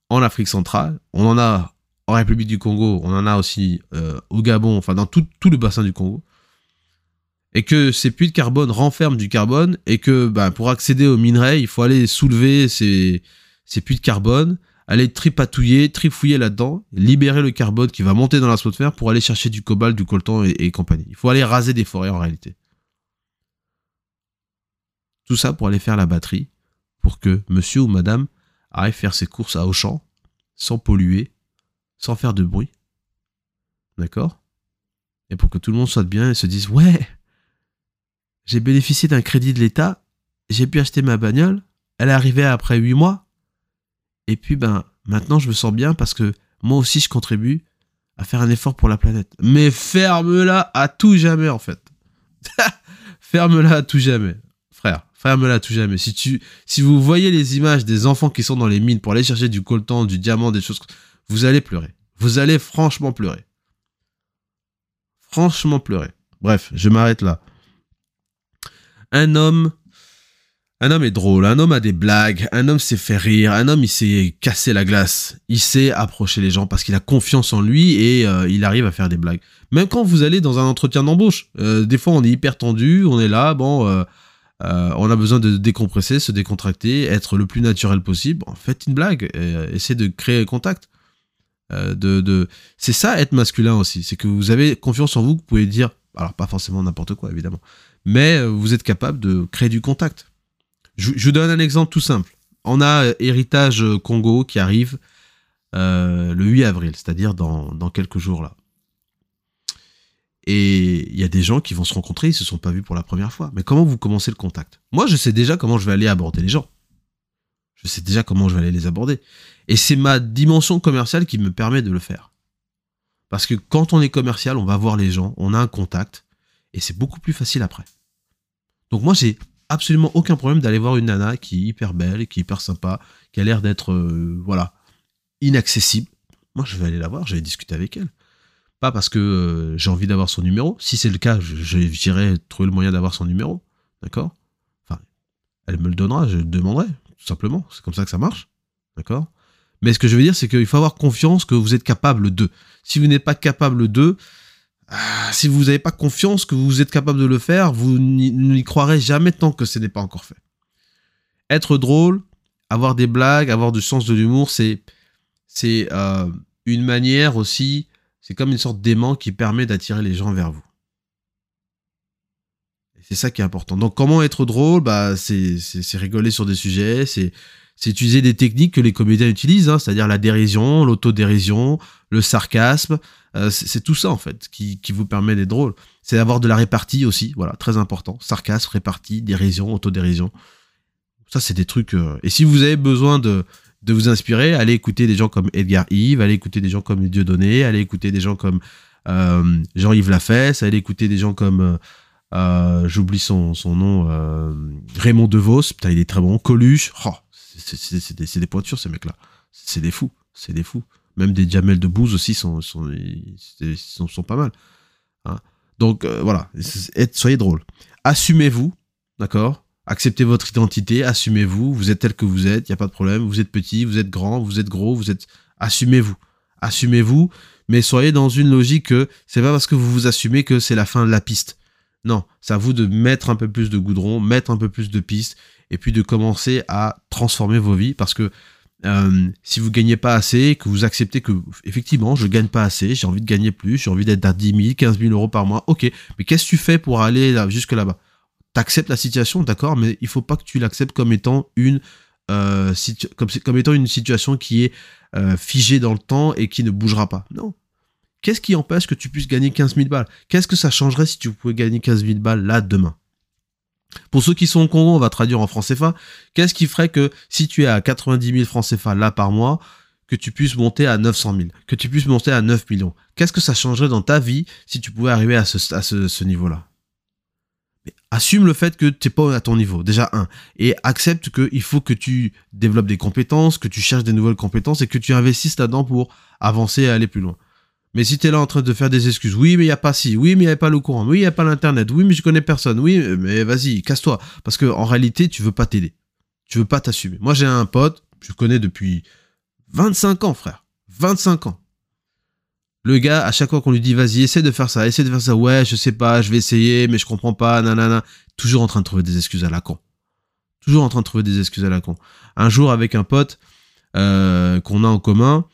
en Afrique centrale? On en a en République du Congo, on en a aussi euh, au Gabon, enfin dans tout le bassin du Congo. Et que ces puits de carbone renferment du carbone et que bah, pour accéder aux minerais, il faut aller soulever ces, puits de carbone, aller tripatouiller, trifouiller là-dedans, libérer le carbone qui va monter dans l'atmosphère pour aller chercher du cobalt, du coltan et, et compagnie. Il faut aller raser des forêts en réalité. Tout ça pour aller faire la batterie, pour que monsieur ou madame aille faire ses courses à Auchan, sans polluer, sans faire de bruit. D'accord? Et pour que tout le monde soit bien et se dise Ouais, j'ai bénéficié d'un crédit de l'État, j'ai pu acheter ma bagnole, elle est arrivée après 8 mois, et puis ben maintenant je me sens bien parce que moi aussi je contribue à faire un effort pour la planète. Mais ferme-la à tout jamais en fait. ferme-la à tout jamais. Frère, ferme-la à tout jamais. Si si vous voyez les images des enfants qui sont dans les mines pour aller chercher du coltan, du diamant, des choses vous allez pleurer. Vous allez franchement pleurer. Franchement pleurer. Bref, je m'arrête là. Un homme un homme est drôle, un homme a des blagues, un homme sait faire rire, un homme il sait casser la glace, il sait approcher les gens parce qu'il a confiance en lui et euh, il arrive à faire des blagues. Même quand vous allez dans un entretien d'embauche, euh, des fois on est hyper tendu, on est là, bon, euh, on a besoin de décompresser, se décontracter, être le plus naturel possible. Faites une blague, essayez de créer contact. De. C'est ça être masculin aussi, c'est que vous avez confiance en vous, vous pouvez dire, alors pas forcément n'importe quoi évidemment, mais euh, vous êtes capable de créer du contact. Je, vous donne un exemple tout simple. On a euh, Héritage euh, Congo qui arrive le 8 avril, c'est-à-dire dans, dans quelques jours là. Et il y a des gens qui vont se rencontrer, ils se sont pas vus pour la première fois. Mais comment vous commencez le contact? Moi, je sais déjà comment je vais aller aborder les gens. Je sais déjà comment je vais aller les aborder. Et c'est ma dimension commerciale qui me permet de le faire. Parce que quand on est commercial, on va voir les gens, on a un contact, et c'est beaucoup plus facile après. Donc moi, j'ai absolument aucun problème d'aller voir une nana qui est hyper belle, qui est hyper sympa, qui a l'air d'être, euh, voilà, inaccessible. Moi, je vais aller la voir, je vais discuter avec elle. Pas parce que euh, j'ai envie d'avoir son numéro. Si c'est le cas, j'irai trouver le moyen d'avoir son numéro. D'accord? Enfin, elle me le donnera, je le demanderai, tout simplement. C'est comme ça que ça marche. D'accord? Mais ce que je veux dire, c'est qu'il faut avoir confiance que vous êtes capable de. Si vous n'êtes pas capable de, ah, si vous n'avez pas confiance que vous êtes capable de le faire, vous n'y croirez jamais tant que ce n'est pas encore fait. Être drôle, avoir des blagues, avoir du sens de l'humour, c'est euh, une manière aussi, c'est comme une sorte d'aimant qui permet d'attirer les gens vers vous. C'est ça qui est important. Donc comment être drôle? Bah c'est rigoler sur des sujets, c'est c'est utiliser des techniques que les comédiens utilisent, hein, c'est-à-dire la dérision, l'autodérision, le sarcasme. Euh, c'est tout ça en fait qui, qui vous permet d'être drôle. C'est d'avoir de la répartie aussi, voilà, très important. Sarcasme, répartie, dérision, autodérision. Ça c'est des trucs. Euh, et si vous avez besoin de de vous inspirer, allez écouter des gens comme Edgar Yves, allez écouter des gens comme Dieudonné, allez écouter des gens comme euh, Jean-Yves Lafesse, allez écouter des gens comme j'oublie son, son nom, Raymond DeVos, putain il est très bon, Coluche, oh, c'est des, des, pointures, ces mecs-là. C'est des fous. C'est des fous. Même des Jamel de Bouze aussi sont, sont, sont, pas mal. Hein. Donc euh, voilà, soyez drôle. Assumez-vous, d'accord? Acceptez votre identité, assumez-vous, vous êtes tel que vous êtes, il n'y a pas de problème, vous êtes petit, vous êtes grand, vous êtes gros, vous êtes... Assumez-vous. Assumez-vous, mais soyez dans une logique que c'est pas parce que vous vous assumez que c'est la fin de la piste. Non, c'est à vous de mettre un peu plus de goudron, mettre un peu plus de pistes et puis de commencer à transformer vos vies parce que euh, si vous gagnez pas assez, que vous acceptez que effectivement je gagne pas assez, j'ai envie de gagner plus, j'ai envie d'être à 10 000, 15 000 euros par mois, ok, mais qu'est-ce que tu fais pour aller jusque là-bas? T'acceptes la situation, d'accord, mais il faut pas que tu l'acceptes comme étant une euh, situation qui est euh, figée dans le temps et qui ne bougera pas. Non. Qu'est-ce qui empêche que tu puisses gagner 15 000 balles? Qu'est-ce que ça changerait si tu pouvais gagner 15 000 balles là demain? Pour ceux qui sont au Congo, on va traduire en francs CFA. Qu'est-ce qui ferait que si tu es à 90 000 francs CFA là par mois, que tu puisses monter à 900 000, que tu puisses monter à 9 millions? Qu'est-ce que ça changerait dans ta vie si tu pouvais arriver à ce, à ce, niveau-là? Assume le fait que tu n'es pas à ton niveau, déjà un. Et accepte qu'il faut que tu développes des compétences, que tu cherches des nouvelles compétences et que tu investisses là-dedans pour avancer et aller plus loin. Mais si t'es là en train de faire des excuses, oui, mais il y a pas ci, oui, mais il y a pas le courant, oui, il y a pas l'internet, oui, mais je connais personne, oui, mais vas-y, casse-toi. Parce que en réalité, tu veux pas t'aider. Tu veux pas t'assumer. Moi, j'ai un pote, je connais depuis 25 ans, frère. 25 ans. Le gars, à chaque fois qu'on lui dit, vas-y, essaie de faire ça, essaie de faire ça, ouais, je sais pas, je vais essayer, mais je comprends pas, nanana. Toujours en train de trouver des excuses à la con. Toujours en train de trouver des excuses à la con. Un jour, avec un pote euh, qu'on a en commun,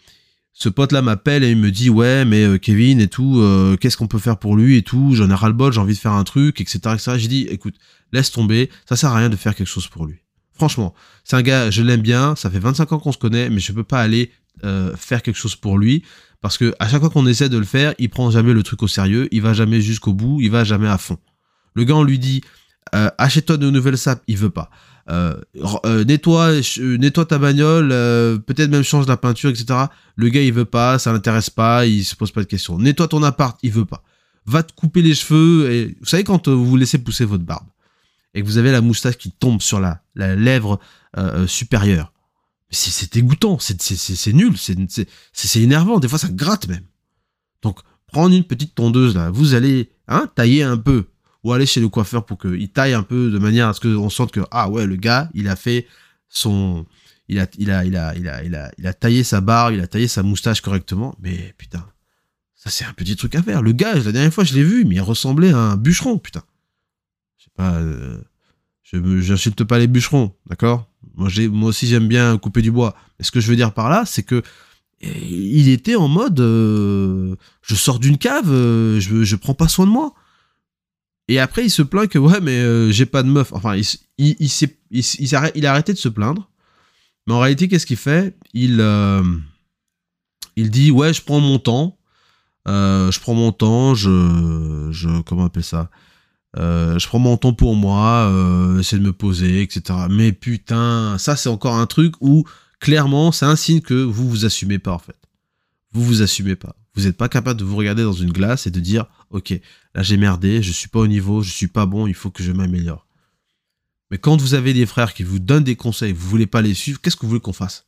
ce pote-là m'appelle et il me dit ouais mais euh, Kevin et tout, euh, qu'est-ce qu'on peut faire pour lui et tout, j'en ai ras le bol, j'ai envie de faire un truc, etc. etc. J'ai dit écoute, laisse tomber, ça sert à rien de faire quelque chose pour lui. Franchement, c'est un gars, je l'aime bien, ça fait 25 ans qu'on se connaît, mais je peux pas aller euh, faire quelque chose pour lui parce que à chaque fois qu'on essaie de le faire, il prend jamais le truc au sérieux, il va jamais jusqu'au bout, il va jamais à fond. Le gars on lui dit achète-toi de nouvelles sapes, il veut pas. Euh, euh, nettoie, euh, nettoie ta bagnole, peut-être même change la peinture, etc. Le gars, il veut pas, ça l'intéresse pas, il se pose pas de questions. Nettoie ton appart, il veut pas. Va te couper les cheveux. Et vous savez quand vous vous laissez pousser votre barbe et que vous avez la moustache qui tombe sur la, la lèvre supérieure, c'est dégoûtant, c'est nul, c'est énervant. Des fois, ça gratte même. Donc, prendre une petite tondeuse là, vous allez hein, tailler un peu ou aller chez le coiffeur pour qu'il taille un peu de manière à ce qu'on sente que ah ouais le gars il a fait son il a il a il a il a il a il a taillé sa barbe il a taillé sa moustache correctement. Mais putain ça c'est un petit truc à faire. Le gars la dernière fois je l'ai vu mais il ressemblait à un bûcheron putain. Je sais pas euh, j'insulte pas les bûcherons d'accord? Moi moi aussi j'aime bien couper du bois. Mais ce que je veux dire par là c'est que eh, il était en mode euh, je sors d'une cave euh, je je prends pas soin de moi et après, il se plaint que ouais, mais euh, j'ai pas de meuf. Enfin, il, il, il, il, il, a arrêté de se plaindre. Mais en réalité, qu'est-ce qu'il fait? Il, euh, il dit ouais, je prends mon temps. Euh, je prends mon temps. Je, je comment on appelle ça? Je prends mon temps pour moi. essayer de me poser, etc. Mais putain, ça c'est encore un truc où clairement, c'est un signe que vous vous assumez pas en fait. Vous vous assumez pas. Vous n'êtes pas capable de vous regarder dans une glace et de dire ok, là j'ai merdé, je suis pas au niveau, je suis pas bon, il faut que je m'améliore. Mais quand vous avez des frères qui vous donnent des conseils, vous voulez pas les suivre, qu'est-ce que vous voulez qu'on fasse?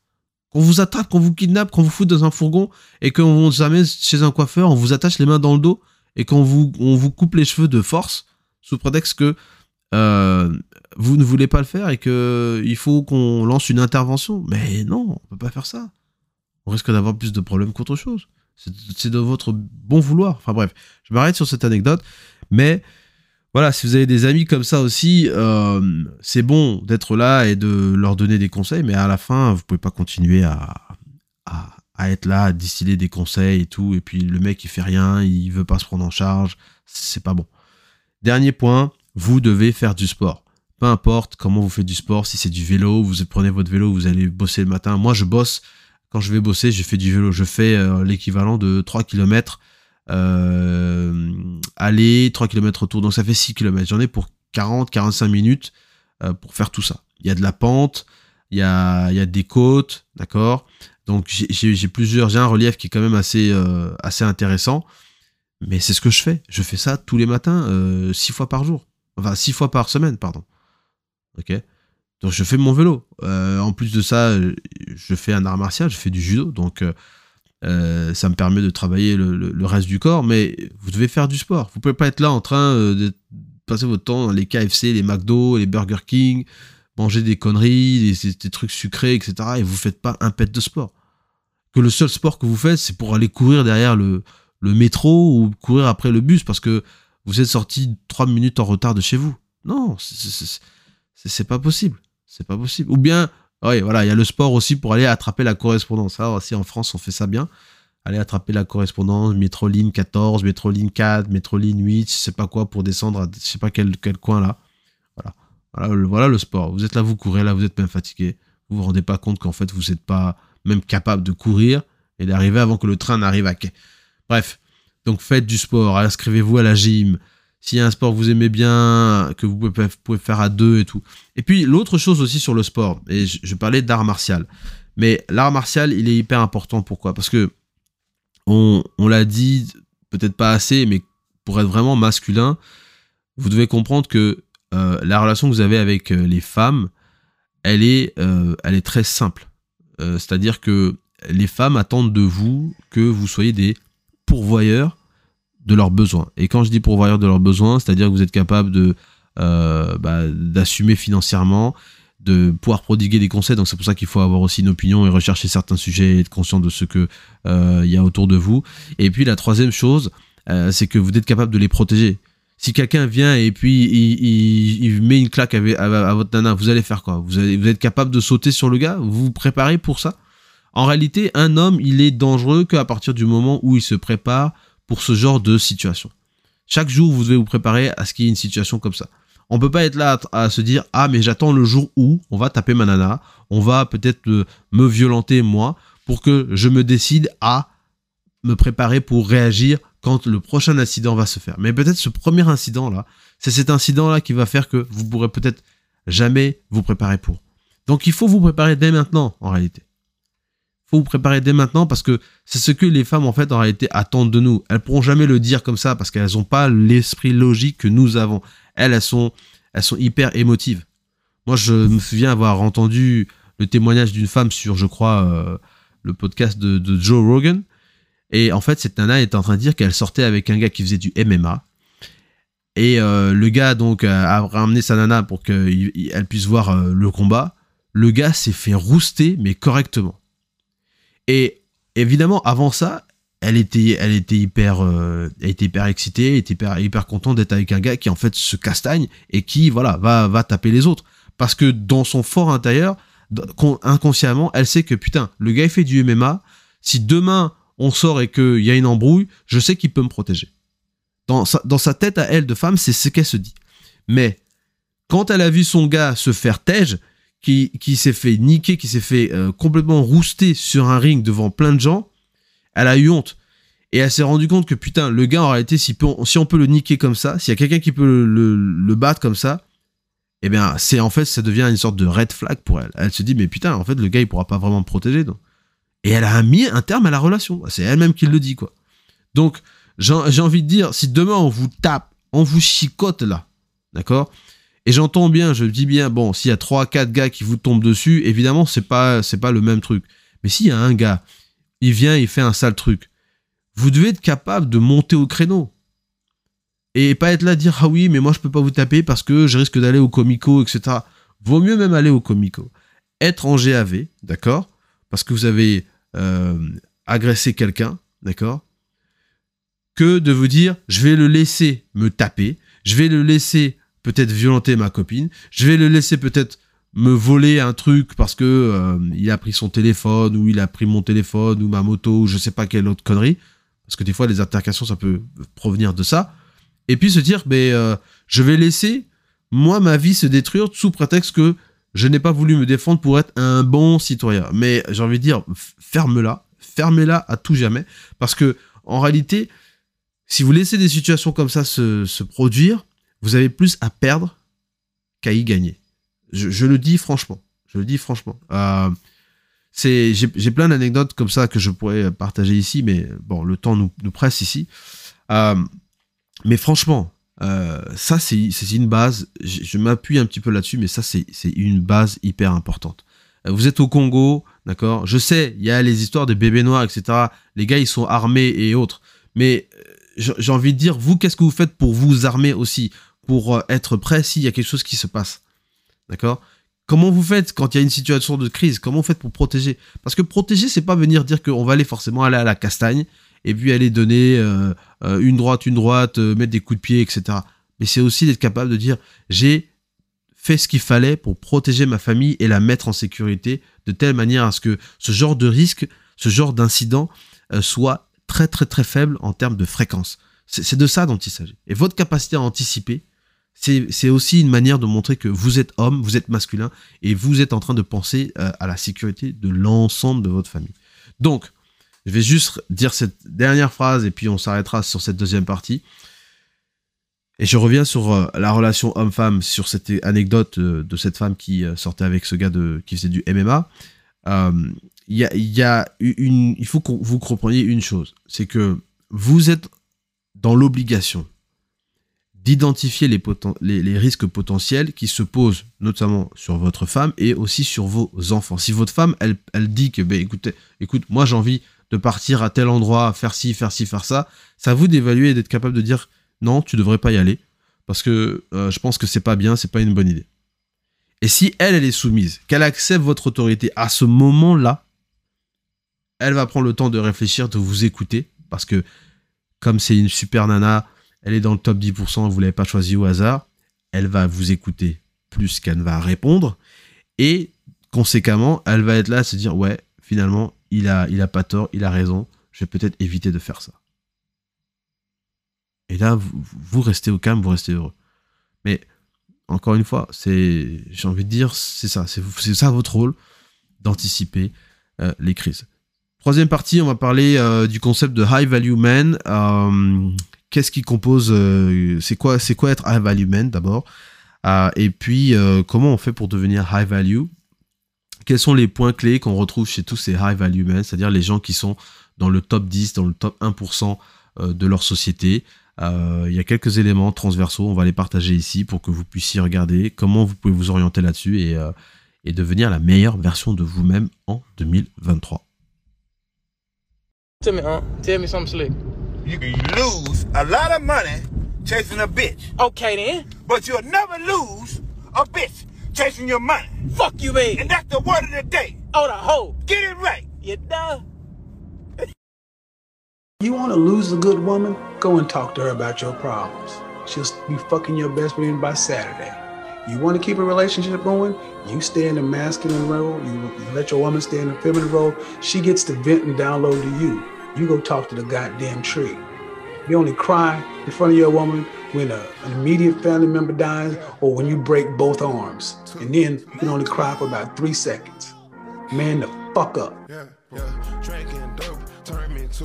Qu'on vous attrape, qu'on vous kidnappe, qu'on vous foute dans un fourgon et qu'on vous amène chez un coiffeur, on vous attache les mains dans le dos et qu'on vous, on vous coupe les cheveux de force sous prétexte que euh, vous ne voulez pas le faire et que il faut qu'on lance une intervention. Mais non, on peut pas faire ça. on risque d'avoir plus de problèmes qu'autre chose. C'est- de votre bon vouloir. Enfin bref, je m'arrête sur cette anecdote. Mais voilà, si vous avez des amis comme ça aussi, euh, c'est bon d'être là et de leur donner des conseils, mais à la fin, vous pouvez pas continuer à, à, à être là, à distiller des conseils et tout, et puis le mec il fait rien, il veut pas se prendre en charge, c'est pas bon. Dernier point, vous devez faire du sport. Peu importe comment vous faites du sport, si c'est du vélo, vous prenez votre vélo, vous allez bosser le matin. Moi, je bosse, quand je vais bosser, je fais du vélo. Je fais euh, l'équivalent de 3 km euh, aller, 3 km retour. Donc ça fait 6 km. J'en ai pour 40, 45 minutes euh, pour faire tout ça. Il y a de la pente, il y a, des côtes, d'accord? Donc j'ai- plusieurs, j'ai un relief qui est quand même assez, assez intéressant. Mais c'est ce que je fais. Je fais ça tous les matins, euh, six fois par jour. Enfin, six fois par semaine, pardon. Ok? Donc je fais mon vélo. Euh, en plus de ça, euh, je fais un art martial, je fais du judo. Donc euh, ça me permet de travailler le, reste du corps. Mais vous devez faire du sport. Vous pouvez pas être là en train de passer votre temps dans les KFC, les McDo, les Burger King, manger des conneries, des, trucs sucrés, etc. Et vous faites pas un pet de sport. Que le seul sport que vous faites, c'est pour aller courir derrière le, métro ou courir après le bus parce que vous êtes sorti trois minutes en retard de chez vous. Non, c'est pas possible. C'est pas possible. Ou bien, oui, voilà, il y a le sport aussi pour aller attraper la correspondance. Ça aussi, en France, on fait ça bien. Aller attraper la correspondance, métro ligne 14, métro ligne 4, métro ligne 8, je sais pas quoi, pour descendre à je sais pas quel, quel coin là. Voilà. Voilà le, voilà le sport. Vous êtes là, vous courez, là, vous êtes même fatigué. Vous vous rendez pas compte qu'en fait, vous n'êtes pas même capable de courir et d'arriver avant que le train n'arrive à quai. Bref. Donc faites du sport, inscrivez-vous à la gym. S'il y a un sport que vous aimez bien, que vous pouvez, faire à deux et tout. Et puis l'autre chose aussi sur le sport, et je, parlais d'art martial, mais l'art martial, il est hyper important. Pourquoi? Parce que on, l'a dit peut-être pas assez, mais pour être vraiment masculin, vous devez comprendre que euh, la relation que vous avez avec euh, les femmes, elle est, euh, très simple. C'est-à-dire que les femmes attendent de vous que vous soyez des pourvoyeurs de leurs besoins. Et quand je dis pourvoyeurs de leurs besoins, c'est-à-dire que vous êtes capable de euh, bah, d'assumer financièrement, de pouvoir prodiguer des conseils. Donc c'est pour ça qu'il faut avoir aussi une opinion et rechercher certains sujets et être conscient de ce que euh, il y a autour de vous. Et puis la troisième chose, euh, c'est que vous êtes capable de les protéger. Si quelqu'un vient et puis il, met une claque à, votre nana, vous allez faire quoi? Vous, vous êtes capable de sauter sur le gars? Vous vous préparez pour ça? En réalité, un homme, il est dangereux qu'à partir du moment où il se prépare pour ce genre de situation. Chaque jour, vous devez vous préparer à ce qu'il y ait une situation comme ça. On peut pas être là à, à se dire ah mais j'attends le jour où on va taper ma nana, on va peut-être euh, me violenter moi pour que je me décide à me préparer pour réagir quand le prochain incident va se faire. Mais peut-être ce premier incident là, c'est cet incident là qui va faire que vous pourrez peut-être jamais vous préparer pour. Donc il faut vous préparer dès maintenant en réalité. Faut vous préparer dès maintenant parce que c'est ce que les femmes en fait en réalité attendent de nous. Elles pourront jamais le dire comme ça parce qu'elles n'ont pas l'esprit logique que nous avons. Elles, elles sont, hyper émotives. Moi, je me souviens avoir entendu le témoignage d'une femme sur, je crois, euh, le podcast de, Joe Rogan. Et en fait, cette nana est en train de dire qu'elle sortait avec un gars qui faisait du MMA. Et euh, le gars, donc, a a ramené sa nana pour qu'elle puisse voir euh, le combat. Le gars s'est fait rouster, mais correctement. Et évidemment, avant ça, elle était, elle était hyper, euh, elle était hyper excitée, elle était hyper, hyper contente d'être avec un gars qui en fait se castagne et qui, voilà, va, va taper les autres. Parce que dans son fort intérieur, inconsciemment, elle sait que putain, le gars il fait du MMA. Si demain on sort et qu'il y a une embrouille, je sais qu'il peut me protéger. Dans sa, dans sa tête à elle de femme, c'est ce qu'elle se dit. Mais quand elle a vu son gars se faire tège, qui, s'est fait niquer, qui s'est fait euh, complètement rouster sur un ring devant plein de gens, elle a eu honte. Et elle s'est rendue compte que putain, le gars en réalité, si, on peut le niquer comme ça, s'il y a quelqu'un qui peut le, le- battre comme ça, eh bien, c'est en fait, ça devient une sorte de red flag pour elle. Elle se dit, mais putain, en fait, le gars, il pourra pas vraiment me protéger. Donc. Et elle a mis un terme à la relation. C'est elle-même qui le dit, quoi. Donc, j'ai envie de dire, si demain on vous tape, on vous chicote là, d'accord Et j'entends bien, je dis bien, bon, s'il y a 3-4 gars qui vous tombent dessus, évidemment, c'est pas, c'est pas le même truc. Mais s'il y a un gars, il vient, il fait un sale truc, vous devez être capable de monter au créneau. Et pas être là dire, ah oui, mais moi je peux pas vous taper parce que je risque d'aller au comico, etc. Vaut mieux même aller au comico. Être en GAV, d'accord? Parce que vous avez euh, agresser quelqu'un, d'accord? Que de vous dire, je vais le laisser me taper, je vais le laisser peut-être violenter ma copine, je vais le laisser peut-être me voler un truc parce que euh, il a pris son téléphone ou il a pris mon téléphone ou ma moto ou je sais pas quelle autre connerie. Parce que des fois les altercations ça peut provenir de ça. Et puis se dire mais euh, je vais laisser moi ma vie se détruire sous prétexte que je n'ai pas voulu me défendre pour être un bon citoyen. Mais j'ai envie de dire ferme-la. Fermez-la à tout jamais. Parce que en réalité si vous laissez des situations comme ça se, se produire vous avez plus à perdre qu'à y gagner je, le dis franchement. Je le dis franchement. Euh, c'est, j'ai, plein d'anecdotes comme ça que je pourrais partager ici, mais bon, le temps nous, nous presse ici. Euh, mais franchement, euh, ça c'est, une base. Je, je, m'appuie un petit peu là-dessus, mais ça c'est une base hyper importante. Vous êtes au Congo, d'accord? Je sais, il y a les histoires des bébés noirs, etc. Les gars, ils sont armés et autres. Mais j'ai envie de dire, vous, qu'est-ce que vous faites pour vous armer aussi Pour être prêt s'il y a quelque chose qui se passe? D'accord? Comment vous faites quand il y a une situation de crise? Comment vous faites pour protéger? Parce que protéger, c'est pas venir dire qu'on va aller forcément aller à la castagne et puis aller donner euh, euh, une droite, une droite, euh, mettre des coups de pied, etc. Mais c'est aussi d'être capable de dire j'ai fait ce qu'il fallait pour protéger ma famille et la mettre en sécurité de telle manière à ce que ce genre de risque, ce genre d'incident soit très très très faible en termes de fréquence. C'est de ça dont il s'agit. Et votre capacité à anticiper, c'est aussi une manière de montrer que vous êtes homme, vous êtes masculin, et vous êtes en train de penser euh, à la sécurité de l'ensemble de votre famille. Donc, je vais juste dire cette dernière phrase, et puis on s'arrêtera sur cette deuxième partie. Et je reviens sur euh, la relation homme-femme, sur cette anecdote euh, de cette femme qui sortait avec ce gars de, qui faisait du MMA. Il y, a, une, il faut que vous compreniez une chose, c'est que vous êtes dans l'obligation d'identifier les, les, les, risques potentiels qui se posent notamment sur votre femme et aussi sur vos enfants. Si votre femme, elle, elle dit que, ben, écoutez, écoute, moi j'ai envie de partir à tel endroit, faire ci, faire ci, faire ça, c'est à vous d'évaluer et d'être capable de dire non, tu devrais pas y aller parce que euh, je pense que c'est pas bien, c'est pas une bonne idée. Et si elle, elle est soumise, qu'elle accepte votre autorité à ce moment-là, elle va prendre le temps de réfléchir, de vous écouter parce que comme c'est une super nana, elle est dans le top 10%, vous l'avez pas choisi au hasard, elle va vous écouter plus qu'elle ne va répondre, et conséquemment, elle va être là à se dire, ouais, finalement, il a, pas tort, il a raison, je vais peut-être éviter de faire ça. Et là, vous, vous, restez au calme, vous restez heureux. Mais, encore une fois, c'est, j'ai envie de dire, c'est ça, c'est, ça votre rôle, d'anticiper euh, les crises. Troisième partie, on va parler euh, du concept de high value man. Euh, qu'est-ce qui compose, euh, c'est quoi, c'est quoi être high value man d'abord, et puis comment on fait pour devenir high value? Quels sont les points clés qu'on retrouve chez tous ces high value men, c'est-à-dire les gens qui sont dans le top 10, dans le top 1% de leur société? Il y a quelques éléments transversaux, on va les partager ici pour que vous puissiez regarder comment vous pouvez vous orienter là-dessus et devenir la meilleure version de vous-même en 2023.
Tell me, huh? Tell me something slick.
You can lose a lot of money chasing a bitch.
Okay then.
But you'll never lose a bitch chasing your money.
Fuck you, man.
And that's the word of the day.
Oh, the hoe.
Get it right.
You done.
you want to lose a good woman? Go and talk to her about your problems. She'll be fucking your best friend by Saturday. You want to keep a relationship going? You stay in the masculine role. You, you let your woman stay in the feminine role. She gets to vent and download to you you go talk to the goddamn tree. You only cry in front of your woman when a, an immediate family member dies or when you break both arms. And then you can only cry for about three seconds. Man, the fuck up.
Yeah, yeah. Drinking dope turn me to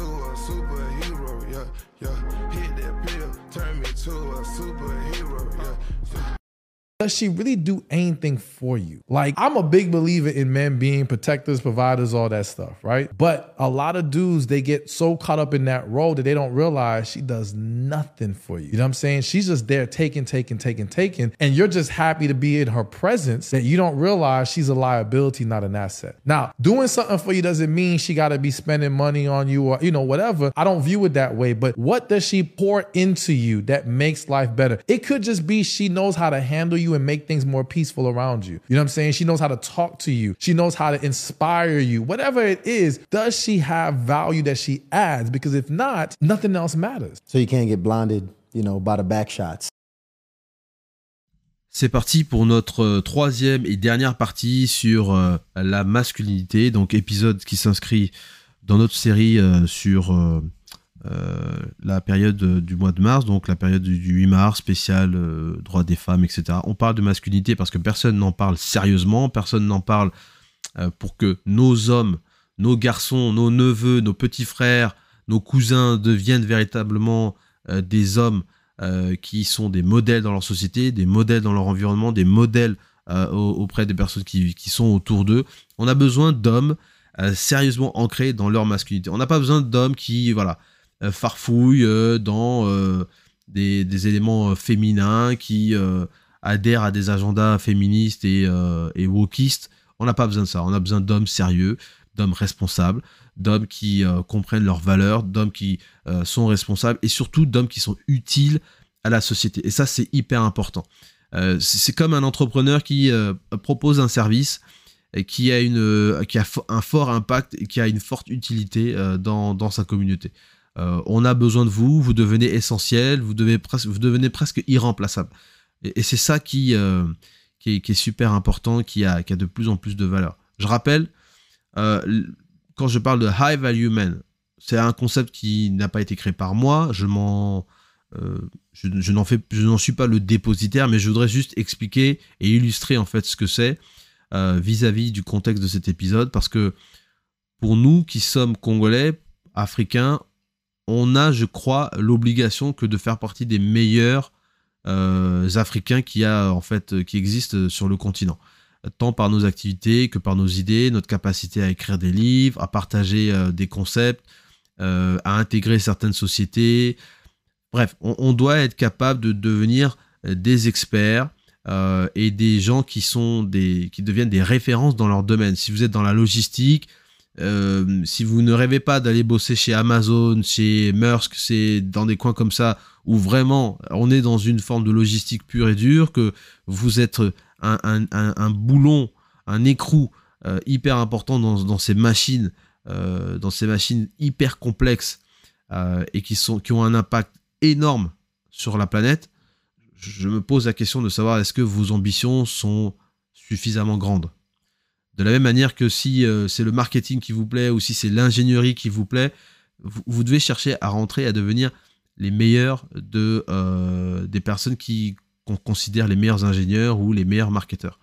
Does she really do anything for you? Like, I'm a big believer in men being protectors, providers, all that stuff, right? But a lot of dudes, they get so caught up in that role that they don't realize she does nothing for you. You know what I'm saying? She's just there taking, taking, taking, taking. And you're just happy to be in her presence that you don't realize she's a liability, not an asset. Now, doing something for you doesn't mean she got to be spending money on you or, you know, whatever. I don't view it that way. But what does she pour into you that makes life better? It could just be she knows how to handle you you and make things more peaceful around you. You know what I'm saying? She knows how to talk to you. She knows how to inspire you. Whatever it is, does she have value that she adds? Because if not, nothing else matters.
So you can't get blinded, you know, by the back shots.
C'est parti pour notre euh, troisième et dernière partie sur euh, la masculinité, donc épisode qui s'inscrit dans notre série euh, sur euh, euh, la période euh, du mois de mars, donc la période du, du 8 mars, spécial euh, droits des femmes, etc. On parle de masculinité parce que personne n'en parle sérieusement, personne n'en parle pour que nos hommes, nos garçons, nos neveux, nos petits frères, nos cousins deviennent véritablement des hommes qui sont des modèles dans leur société, des modèles dans leur environnement, des modèles au- auprès des personnes qui, sont autour d'eux. On a besoin d'hommes sérieusement ancrés dans leur masculinité. On n'a pas besoin d'hommes qui, voilà, euh, farfouillent euh, dans euh, des, éléments féminins, qui adhèrent à des agendas féministes et, et wokistes. On n'a pas besoin de ça. On a besoin d'hommes sérieux, d'hommes responsables, d'hommes qui comprennent leurs valeurs, d'hommes qui sont responsables et surtout d'hommes qui sont utiles à la société. Et ça, c'est hyper important. C'est comme un entrepreneur qui propose un service qui a, une, qui a un fort impact et qui a une forte utilité dans, dans sa communauté. Euh, on a besoin de vous, vous devenez essentiel, vous, vous devenez presque irremplaçable. Et, c'est ça qui, euh, qui, est, super important, qui a, qui a de plus en plus de valeur. Je rappelle, euh, quand je parle de high value men, c'est un concept qui n'a pas été créé par moi. Je m'en, n'en suis pas le dépositaire, mais je voudrais juste expliquer et illustrer en fait ce que c'est vis-à-vis du contexte de cet épisode, parce que pour nous qui sommes congolais, africains, on a, je crois, l'obligation que de faire partie des meilleurs euh, africains qui a en fait qui existent sur le continent tant par nos activités que par nos idées, notre capacité à écrire des livres, à partager euh, des concepts, euh, à intégrer certaines sociétés. Bref, on, on doit être capable de devenir euh, des experts euh, et des gens qui sont des qui deviennent des références dans leur domaine. Si vous êtes dans la logistique, euh, si vous ne rêvez pas d'aller bosser chez Amazon, chez Maersk, c'est dans des coins comme ça où vraiment on est dans une forme de logistique pure et dure, que vous êtes un, boulon, un écrou euh, hyper important dans, ces machines, euh, dans ces machines hyper complexes et qui, sont, qui ont un impact énorme sur la planète, je me pose la question de savoir est-ce que vos ambitions sont suffisamment grandes. De la même manière que si euh, c'est le marketing qui vous plaît ou si c'est l'ingénierie qui vous plaît, vous, devez chercher à rentrer, à devenir les meilleurs euh, des personnes qui qu'on considère les meilleurs ingénieurs ou les meilleurs marketeurs.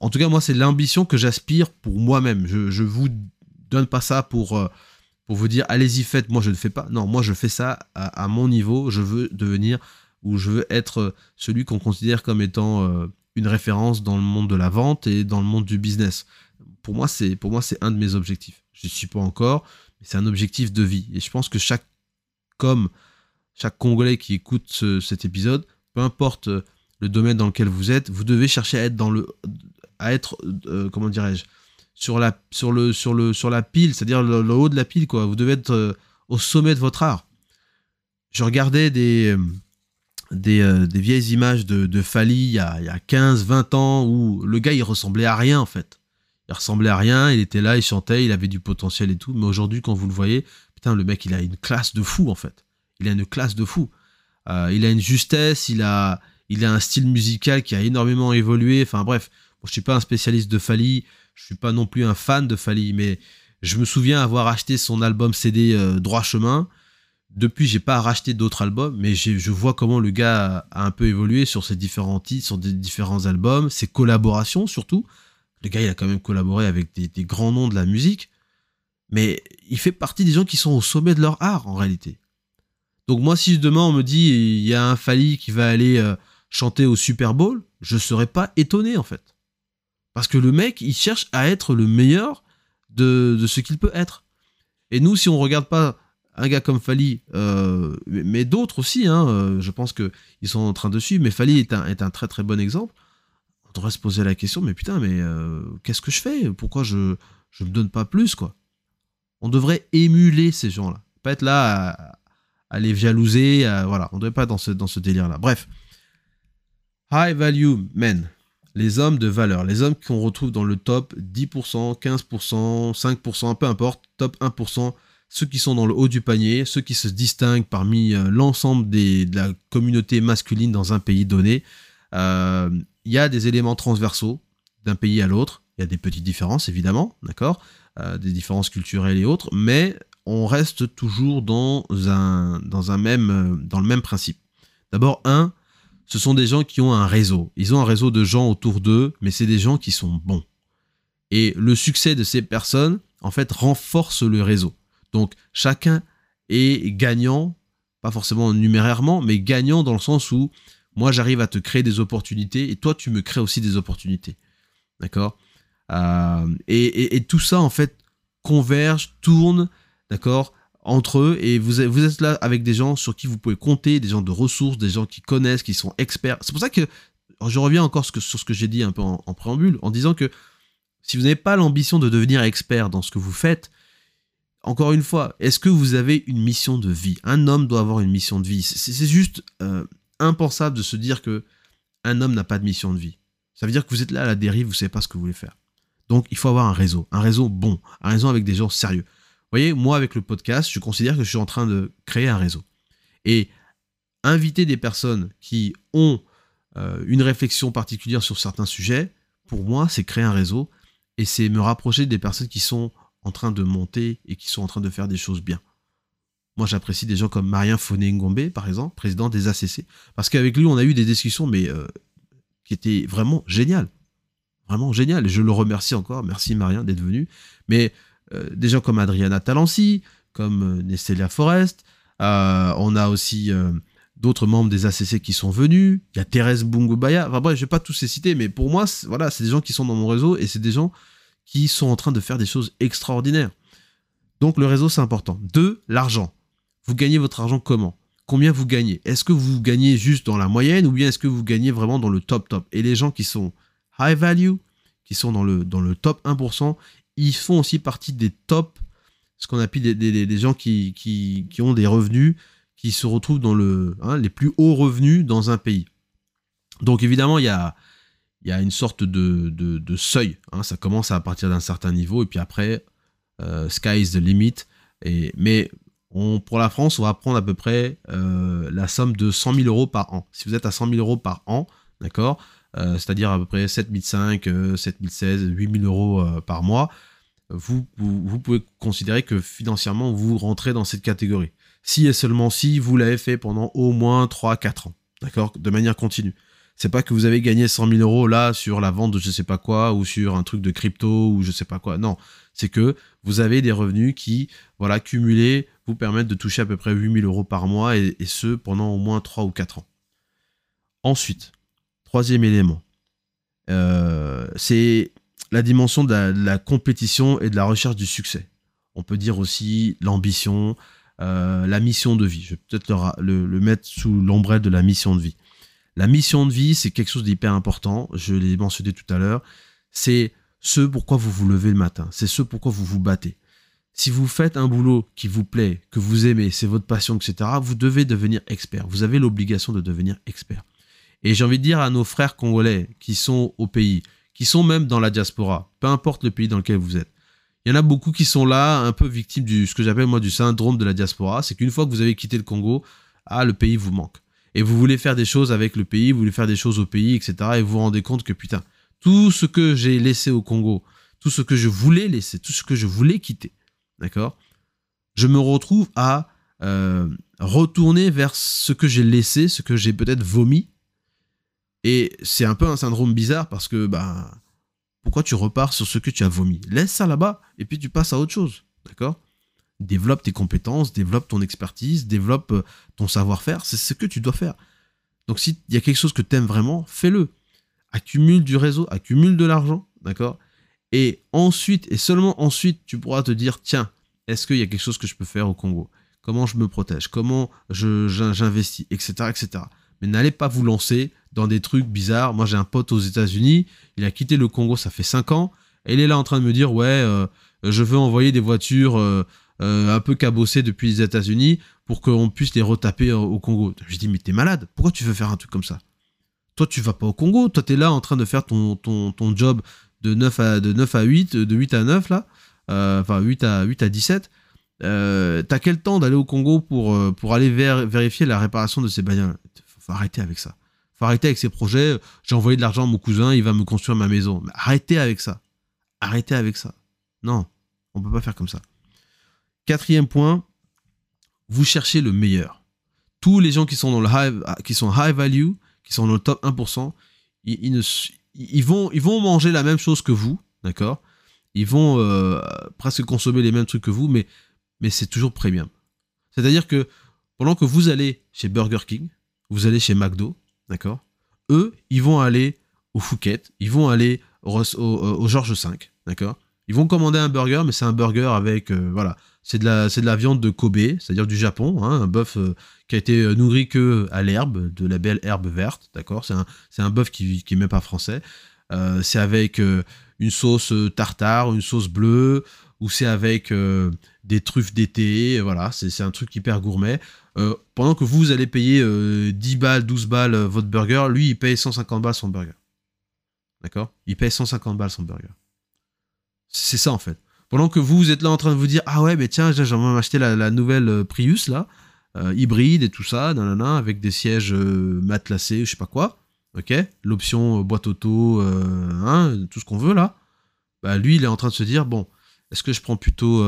En tout cas, moi, c'est l'ambition que j'aspire pour moi-même. Je, je vous donne pas ça pour, euh, pour vous dire allez-y, faites. Moi, je ne fais pas. Non, moi, je fais ça à, mon niveau. Je veux devenir ou je veux être celui qu'on considère comme étant une référence dans le monde de la vente et dans le monde du business. Pour moi, c'est pour moi c'est un de mes objectifs. Je ne suis pas encore, mais c'est un objectif de vie. Et je pense que chaque comme chaque Congolais qui écoute ce- cet épisode, peu importe euh, le domaine dans lequel vous êtes, vous devez chercher à être dans le à être euh, comment dirais-je sur la sur le sur le sur la pile, c'est-à-dire le, haut de la pile quoi. Vous devez être euh, au sommet de votre art. Je regardais des des, euh, des vieilles images de, de Fali il y, a, il y a 15, 20 ans où le gars il ressemblait à rien en fait. Il ressemblait à rien, il était là, il chantait, il avait du potentiel et tout. Mais aujourd'hui, quand vous le voyez, putain, le mec il a une classe de fou en fait. Il a une classe de fou. Euh, il a une justesse, il a, il a un style musical qui a énormément évolué. Enfin bref, bon, je suis pas un spécialiste de Fali, je suis pas non plus un fan de Fali, mais je me souviens avoir acheté son album CD euh, Droit Chemin. Depuis, j'ai pas racheté d'autres albums, mais je vois comment le gars a, un peu évolué sur ses différents titres, sur des différents albums, ses collaborations surtout. Le gars, il a quand même collaboré avec des, des grands noms de la musique, mais il fait partie des gens qui sont au sommet de leur art en réalité. Donc moi, si demain on me dit il y a un Fali qui va aller euh, chanter au Super Bowl, je serais pas étonné en fait, parce que le mec, il cherche à être le meilleur de, de ce qu'il peut être. Et nous, si on regarde pas un gars comme Fali, euh, mais, d'autres aussi, hein, euh, je pense que ils sont en train de suivre, mais Fali est un, est un très très bon exemple. On devrait se poser la question, mais putain, mais euh, qu'est-ce que je fais? Pourquoi je je me donne pas plus quoi? On devrait émuler ces gens-là, pas être là à, les jalouser, voilà, on devrait pas être dans ce dans ce délire-là. Bref, High value men, les hommes de valeur, les hommes qu'on retrouve dans le top 10%, 15%, 5%, peu importe, top 1%, ceux qui sont dans le haut du panier, ceux qui se distinguent parmi euh, l'ensemble de la communauté masculine dans un pays donné. Euh, Il y a des éléments transversaux d'un pays à l'autre. Il y a des petites différences, évidemment, d'accord Euh, Des différences culturelles et autres, mais on reste toujours dans, un, dans, un même, dans le même principe. D'abord, un, ce sont des gens qui ont un réseau. Ils ont un réseau de gens autour d'eux, mais c'est des gens qui sont bons. Et le succès de ces personnes, en fait, renforce le réseau. Donc, chacun est gagnant, pas forcément numérairement, mais gagnant dans le sens où moi, j'arrive à te créer des opportunités et toi, tu me crées aussi des opportunités. D'accord? Euh, et, tout ça, en fait, converge, tourne, d'accord entre eux et vous êtes, là avec des gens sur qui vous pouvez compter, des gens de ressources, des gens qui connaissent, qui sont experts. C'est pour ça que je reviens encore sur ce que j'ai dit un peu en, en préambule, en disant que si vous n'avez pas l'ambition de devenir expert dans ce que vous faites, encore une fois, est-ce que vous avez une mission de vie? Un homme doit avoir une mission de vie. C'est juste euh, impensable de se dire que un homme n'a pas de mission de vie. Ça veut dire que vous êtes là à la dérive, vous savez pas ce que vous voulez faire. Donc il faut avoir un réseau, un réseau bon, un réseau avec des gens sérieux. Vous voyez, moi avec le podcast, je considère que je suis en train de créer un réseau. Et inviter des personnes qui ont euh, une réflexion particulière sur certains sujets, pour moi, c'est créer un réseau et c'est me rapprocher des personnes qui sont en train de monter et qui sont en train de faire des choses bien. Moi, j'apprécie des gens comme Marien Foné Ngombe, par exemple, président des ACC, parce qu'avec lui, on a eu des discussions, mais euh, qui étaient vraiment géniales. Vraiment géniales. Et je le remercie encore. Merci, Marien, d'être venu. Mais euh, des gens comme Adriana Talancy, comme euh, Nestelia Forest, on a aussi d'autres membres des ACC qui sont venus. Il y a Thérèse Bungubaya. Enfin bref, je vais pas tous les citer, mais pour moi, voilà, c'est des gens qui sont dans mon réseau et c'est des gens qui sont en train de faire des choses extraordinaires. Donc le réseau, c'est important. Deux, l'argent. Vous gagnez votre argent comment? Combien vous gagnez? Est-ce que vous gagnez juste dans la moyenne ou bien est-ce que vous gagnez vraiment dans le top top? Et les gens qui sont high value, qui sont dans le, dans le top 1%, ils font aussi partie des top, ce qu'on appelle des, des- des gens qui, qui, qui ont des revenus, qui se retrouvent dans le, hein, les plus hauts revenus dans un pays. Donc évidemment, il y a, il y a une sorte de, seuil. hein. ça commence à partir d'un certain niveau et puis après, euh, sky is the limit. Mais pour la France, on va prendre à peu près euh, la somme de 100 000 euros par an. Si vous êtes à 100 000 euros par an, euh, c'est-à-dire à peu près 7005, euh, 7016, 8000 euros euh, par mois, vous, pouvez considérer que financièrement, vous rentrez dans cette catégorie. Si et seulement si vous l'avez fait pendant au moins 3-4 ans, de manière continue. C'est pas que vous avez gagné 100 000 euros là sur la vente de je sais pas quoi ou sur un truc de crypto ou je sais pas quoi. Non, c'est que vous avez des revenus qui, voilà, cumulés, vous permettent de toucher à peu près 8000 euros par mois et, ce pendant au moins 3 ou 4 ans. Ensuite, troisième élément, euh, c'est la dimension de la, compétition et de la recherche du succès. On peut dire aussi l'ambition, euh, la mission de vie. Je vais peut-être le- le mettre sous l'ombrelle de la mission de vie. La mission de vie, c'est quelque chose d'hyper important. Je l'ai mentionné tout à l'heure. C'est ce pourquoi vous vous levez le matin. C'est ce pourquoi vous vous battez. Si vous faites un boulot qui vous plaît, que vous aimez, c'est votre passion, etc., vous devez devenir expert. Vous avez l'obligation de devenir expert. Et j'ai envie de dire à nos frères congolais qui sont au pays, qui sont même dans la diaspora, peu importe le pays dans lequel vous êtes. Il y en a beaucoup qui sont là, un peu victimes du ce que j'appelle moi du syndrome de la diaspora. C'est qu'une fois que vous avez quitté le Congo, ah le pays vous manque. Et vous voulez faire des choses avec le pays, vous voulez faire des choses au pays, etc. Et vous vous rendez compte que putain, tout ce que j'ai laissé au Congo, tout ce que je voulais laisser, tout ce que je voulais quitter, d'accord Je me retrouve à euh, retourner vers ce que j'ai laissé, ce que j'ai peut-être vomi. Et c'est un peu un syndrome bizarre parce que, bah, pourquoi tu repars sur ce que tu as vomi? Laisse ça là-bas et puis tu passes à autre chose, d'accord? Développe tes compétences, développe ton expertise, développe euh, ton savoir-faire, c'est ce que tu dois faire. Donc s'il y a quelque chose que tu aimes vraiment, fais-le. Accumule du réseau, accumule de l'argent, d'accord? Et ensuite, et seulement ensuite, tu pourras te dire, tiens, est-ce qu'il y a quelque chose que je peux faire au Congo? Comment je me protège? Comment j'investis? Etc. etc. Mais n'allez pas vous lancer dans des trucs bizarres. Moi, j'ai un pote aux États-Unis, il a quitté le Congo, ça fait 5 ans, et il est là en train de me dire, ouais, euh, je veux envoyer des voitures euh, euh, un peu cabossées depuis les États-Unis pour qu'on puisse les retaper au, au Congo. Je lui dis, mais t'es malade, pourquoi tu veux faire un truc comme ça? Toi, tu vas pas au Congo. Toi, tu es là en train de faire ton, ton, ton job de 9 à, de 9 à 8, de 8 à 9, là. Euh, enfin, 8 à, 8 à 17. Euh, T'as quel temps d'aller au Congo pour, euh, pour aller vérifier la réparation de ces bagnoles? Faut, faut arrêter avec ça. Faut arrêter avec ces projets. J'ai envoyé de l'argent à mon cousin, il va me construire ma maison. Mais arrêtez avec ça. Arrêtez avec ça. Non, on peut pas faire comme ça. Quatrième point, vous cherchez le meilleur. Tous les gens qui sont dans high, value, qui sont dans le top 1%, ils, vont, manger la même chose que vous, d'accord? Ils vont euh, presque consommer les mêmes trucs que vous, mais, c'est toujours premium. C'est-à-dire que pendant que vous allez chez Burger King, vous allez chez McDo, d'accord? Eux, ils vont aller au Fouquet, ils vont aller au, au Georges V, d'accord? Ils vont commander un burger, mais c'est un burger avec, euh, voilà, c'est de la, viande de Kobe, c'est-à-dire du Japon, hein, un bœuf euh, qui a été euh, nourri que à l'herbe, de la belle herbe verte, d'accord C'est un, bœuf qui, qui est même pas français. Euh, c'est avec une sauce tartare, une sauce bleue, ou c'est avec des truffes d'été, voilà, c'est c'est un truc hyper gourmet. Pendant que vous, allez payer euh, 10 balles, 12 balles votre burger, lui, il paye 150 balles son burger. D'accord? Il paye 150 balles son burger. C'est ça, en fait. Pendant que vous, vous êtes là en train de vous dire Ah ouais, mais tiens, j'ai envie m'acheter la, la nouvelle euh, Prius, là, euh, hybride et tout ça, nanana, avec des sièges euh, matelassés, je sais pas quoi. Ok? L'option boîte auto, hein, tout ce qu'on veut, là. Bah, lui, il est en train de se dire Bon, est-ce que je prends plutôt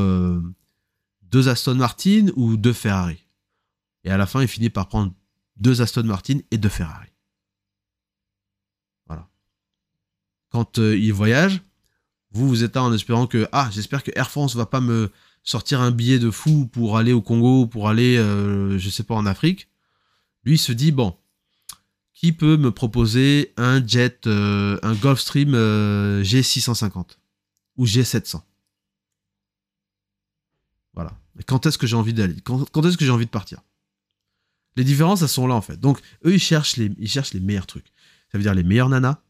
deux Aston Martin ou deux Ferrari? Et à la fin, il finit par prendre deux Aston Martin et deux Ferrari. Voilà. Quand il voyage, vous, vous êtes là en espérant que, ah, j'espère que Air France va pas me sortir un billet de fou pour aller au Congo, pour aller, euh, je sais pas, en Afrique. Lui, il se dit, bon, qui peut me proposer un jet, euh, un Gulfstream euh, G650 ou G700 Voilà. Quand est-ce que j'ai envie d'aller? Quand, quand est-ce que j'ai envie de partir? Les différences, elles sont là, en fait. Donc, eux, ils cherchent les, ils cherchent les meilleurs trucs. Ça veut dire les meilleures nanas.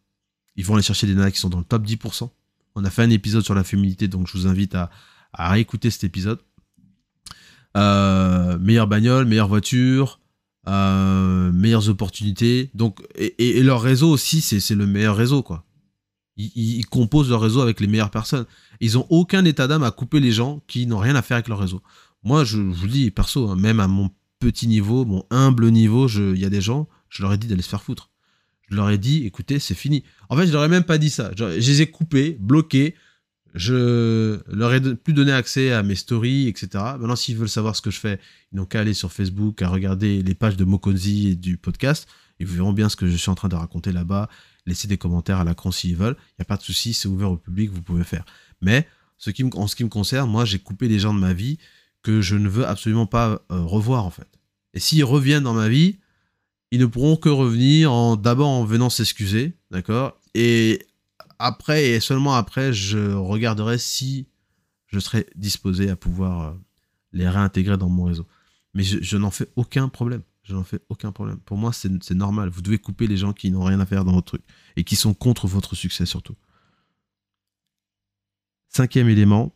Ils vont aller chercher des nanas qui sont dans le top 10%. On a fait un épisode sur la féminité, donc je vous invite à, à réécouter cet épisode. Euh, meilleure bagnole, meilleure voiture, euh, meilleures opportunités. Donc, et, leur réseau aussi, c'est le meilleur réseau, quoi. Ils, composent leur réseau avec les meilleures personnes. Ils ont aucun état d'âme à couper les gens qui n'ont rien à faire avec leur réseau. Moi, je, vous dis, perso, hein, même à mon petit niveau, mon humble niveau, il y a des gens, je leur ai dit d'aller se faire foutre. Je leur ai dit, écoutez, c'est fini. En fait, je leur ai même pas dit ça. Je, les ai coupés, bloqués. Je leur ai plus donné accès à mes stories, etc. Maintenant, s'ils veulent savoir ce que je fais, ils n'ont qu'à aller sur Facebook, à regarder les pages de Mokonzi et du podcast. Ils verront bien ce que je suis en train de raconter là-bas. Laissez des commentaires à la con s'ils veulent. Il n'y a pas de souci, c'est ouvert au public, vous pouvez faire. Mais en ce qui me concerne, moi, j'ai coupé des gens de ma vie que je ne veux absolument pas euh, revoir, en fait. Et s'ils reviennent dans ma vie, ils ne pourront que revenir en d'abord en venant s'excuser, d'accord? Et après, et seulement après, je regarderai si je serai disposé à pouvoir euh, les réintégrer dans mon réseau. Mais je, n'en fais aucun problème. Je n'en fais aucun problème. Pour moi, c'est normal. Vous devez couper les gens qui n'ont rien à faire dans votre truc et qui sont contre votre succès surtout. Cinquième élément,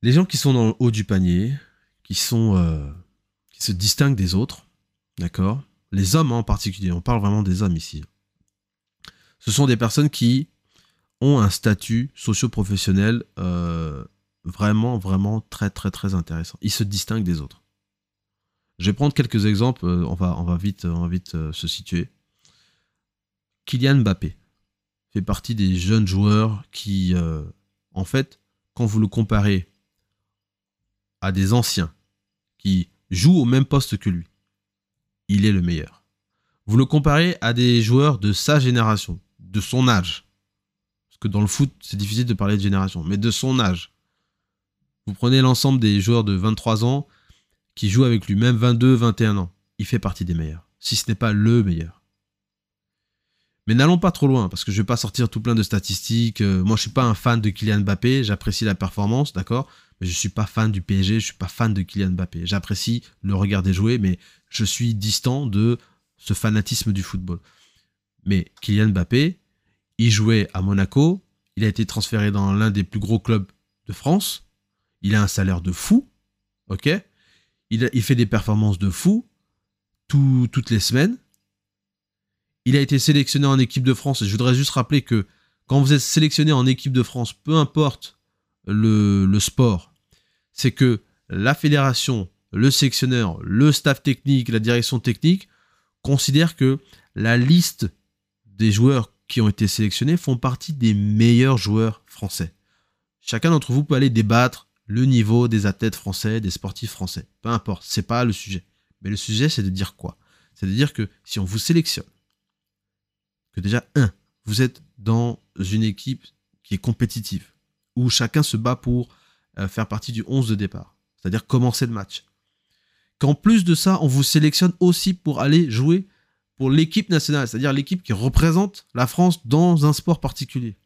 les gens qui sont dans le haut du panier, qui sont euh, qui se distinguent des autres, d'accord? Les hommes en particulier, on parle vraiment des hommes ici. Ce sont des personnes qui ont un statut socio-professionnel euh, vraiment, vraiment très, très, très intéressant. Ils se distinguent des autres. Je vais prendre quelques exemples, euh, on, va, vite, euh, se situer. Kylian Mbappé fait partie des jeunes joueurs qui, en fait, quand vous le comparez à des anciens qui jouent au même poste que lui, il est le meilleur. Vous le comparez à des joueurs de sa génération, de son âge. Parce que dans le foot, c'est difficile de parler de génération, mais de son âge. Vous prenez l'ensemble des joueurs de 23 ans qui jouent avec lui, même 22, 21 ans. Il fait partie des meilleurs, si ce n'est pas le meilleur. Mais n'allons pas trop loin, parce que je vais pas sortir tout plein de statistiques. Euh, moi, je suis pas un fan de Kylian Mbappé, j'apprécie la performance, d'accord Mais je suis pas fan du PSG, je suis pas fan de Kylian Mbappé. J'apprécie le regarder jouer, mais je suis distant de ce fanatisme du football. Mais Kylian Mbappé, il jouait à Monaco, il a été transféré dans l'un des plus gros clubs de France, il a un salaire de fou, ok? Il, fait des performances de fou tout- toutes les semaines, Il a été sélectionné en équipe de France. Et je voudrais juste rappeler que quand vous êtes sélectionné en équipe de France, peu importe le, sport, c'est que la fédération, le sélectionneur, le staff technique, la direction technique considèrent que la liste des joueurs qui ont été sélectionnés font partie des meilleurs joueurs français. Chacun d'entre vous peut aller débattre le niveau des athlètes français, des sportifs français. Peu importe, c'est pas le sujet. Mais le sujet, c'est de dire quoi? C'est de dire que si on vous sélectionne, que déjà, un, vous êtes dans une équipe qui est compétitive, où chacun se bat pour euh, faire partie du 11 de départ, c'est-à-dire commencer le match. Qu'en plus de ça, on vous sélectionne aussi pour aller jouer pour l'équipe nationale, c'est-à-dire l'équipe qui représente la France dans un sport particulier.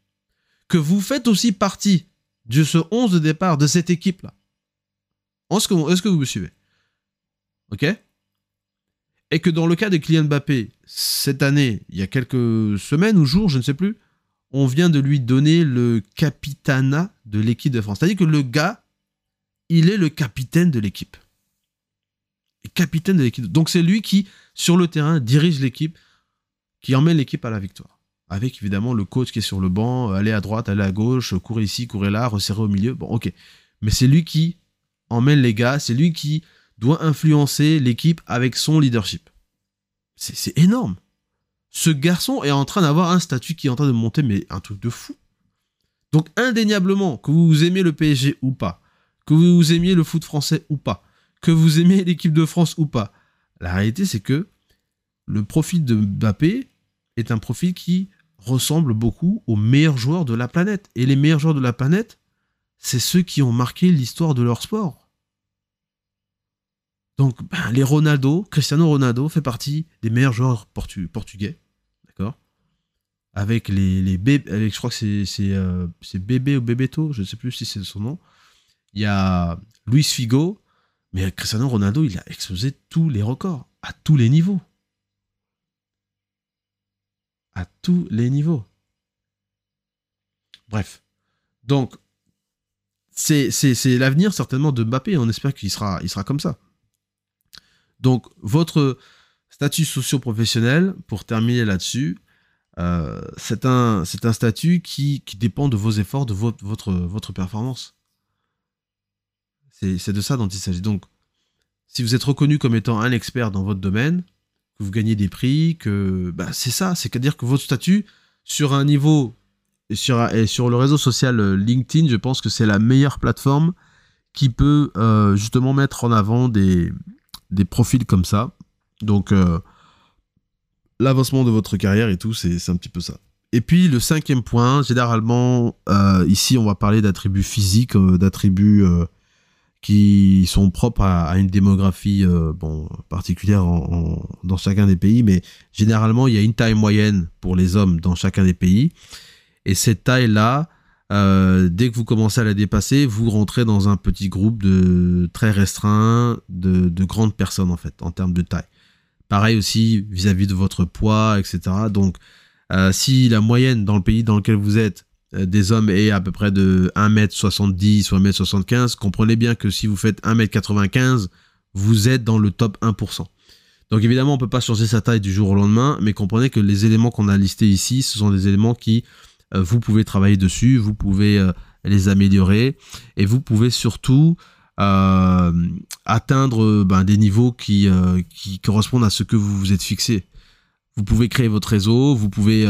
Que vous faites aussi partie de ce 11 de départ de cette équipe-là. Est-ce que, est que vous me suivez? Ok? Et que dans le cas de Kylian Mbappé, cette année, il y a quelques semaines ou jours, je ne sais plus, on vient de lui donner le capitana de l'équipe de France. C'est-à-dire que le gars, il est le capitaine de l'équipe. Capitaine de l'équipe. Donc c'est lui qui, sur le terrain, dirige l'équipe, qui emmène l'équipe à la victoire. Avec évidemment le coach qui est sur le banc, aller à droite, aller à gauche, courir ici, courir là, resserrer au milieu. Bon, ok. Mais c'est lui qui emmène les gars, c'est lui qui doit influencer l'équipe avec son leadership. C'est énorme. Ce garçon est en train d'avoir un statut qui est en train de monter, mais un truc de fou. Donc indéniablement, que vous aimez le PSG ou pas, que vous aimiez le foot français ou pas, que vous aimez l'équipe de France ou pas, la réalité c'est que le profil de Mbappé est un profil qui ressemble beaucoup aux meilleurs joueurs de la planète. Et les meilleurs joueurs de la planète, c'est ceux qui ont marqué l'histoire de leur sport. Donc, ben, les Ronaldo, Cristiano Ronaldo fait partie des meilleurs joueurs portugais. D'accord? Avec les, les je crois que c'est, c'est, euh, Bébé ou Bebeto, je ne sais plus si c'est son nom. Il y a Luis Figo, mais Cristiano Ronaldo, il a explosé tous les records, à tous les niveaux. À tous les niveaux. Bref. Donc, c'est, l'avenir certainement de Mbappé. On espère qu'il sera, il sera comme ça. Donc, votre statut socio-professionnel, pour terminer là-dessus, euh, c'est un, statut qui, dépend de vos efforts, de votre, performance. C'est de ça dont il s'agit. Donc, si vous êtes reconnu comme étant un expert dans votre domaine, que vous gagnez des prix, que bah, c'est ça, c'est-à-dire que votre statut sur un niveau et sur, et sur le réseau social euh, LinkedIn, je pense que c'est la meilleure plateforme qui peut euh, justement mettre en avant des, des profils comme ça. Donc, euh, l'avancement de votre carrière et tout, c'est un petit peu ça. Et puis, le cinquième point, généralement, euh, ici, on va parler d'attributs physiques, euh, d'attributs qui sont propres à, une démographie bon, particulière dans chacun des pays, mais généralement, il y a une taille moyenne pour les hommes dans chacun des pays. Et cette taille-là, euh, dès que vous commencez à la dépasser, vous rentrez dans un petit groupe de très restreint de, grandes personnes en fait, en termes de taille. Pareil aussi vis-à-vis de votre poids, etc. Donc, euh, si la moyenne dans le pays dans lequel vous êtes euh, des hommes est à peu près de 1m70 ou 1m75, comprenez bien que si vous faites 1m95, vous êtes dans le top 1%. Donc évidemment, on ne peut pas changer sa taille du jour au lendemain, mais comprenez que les éléments qu'on a listés ici, ce sont des éléments qui vous pouvez travailler dessus, vous pouvez euh, les améliorer et vous pouvez surtout euh, atteindre ben, des niveaux qui, qui correspondent à ce que vous vous êtes fixé. Vous pouvez créer votre réseau, vous pouvez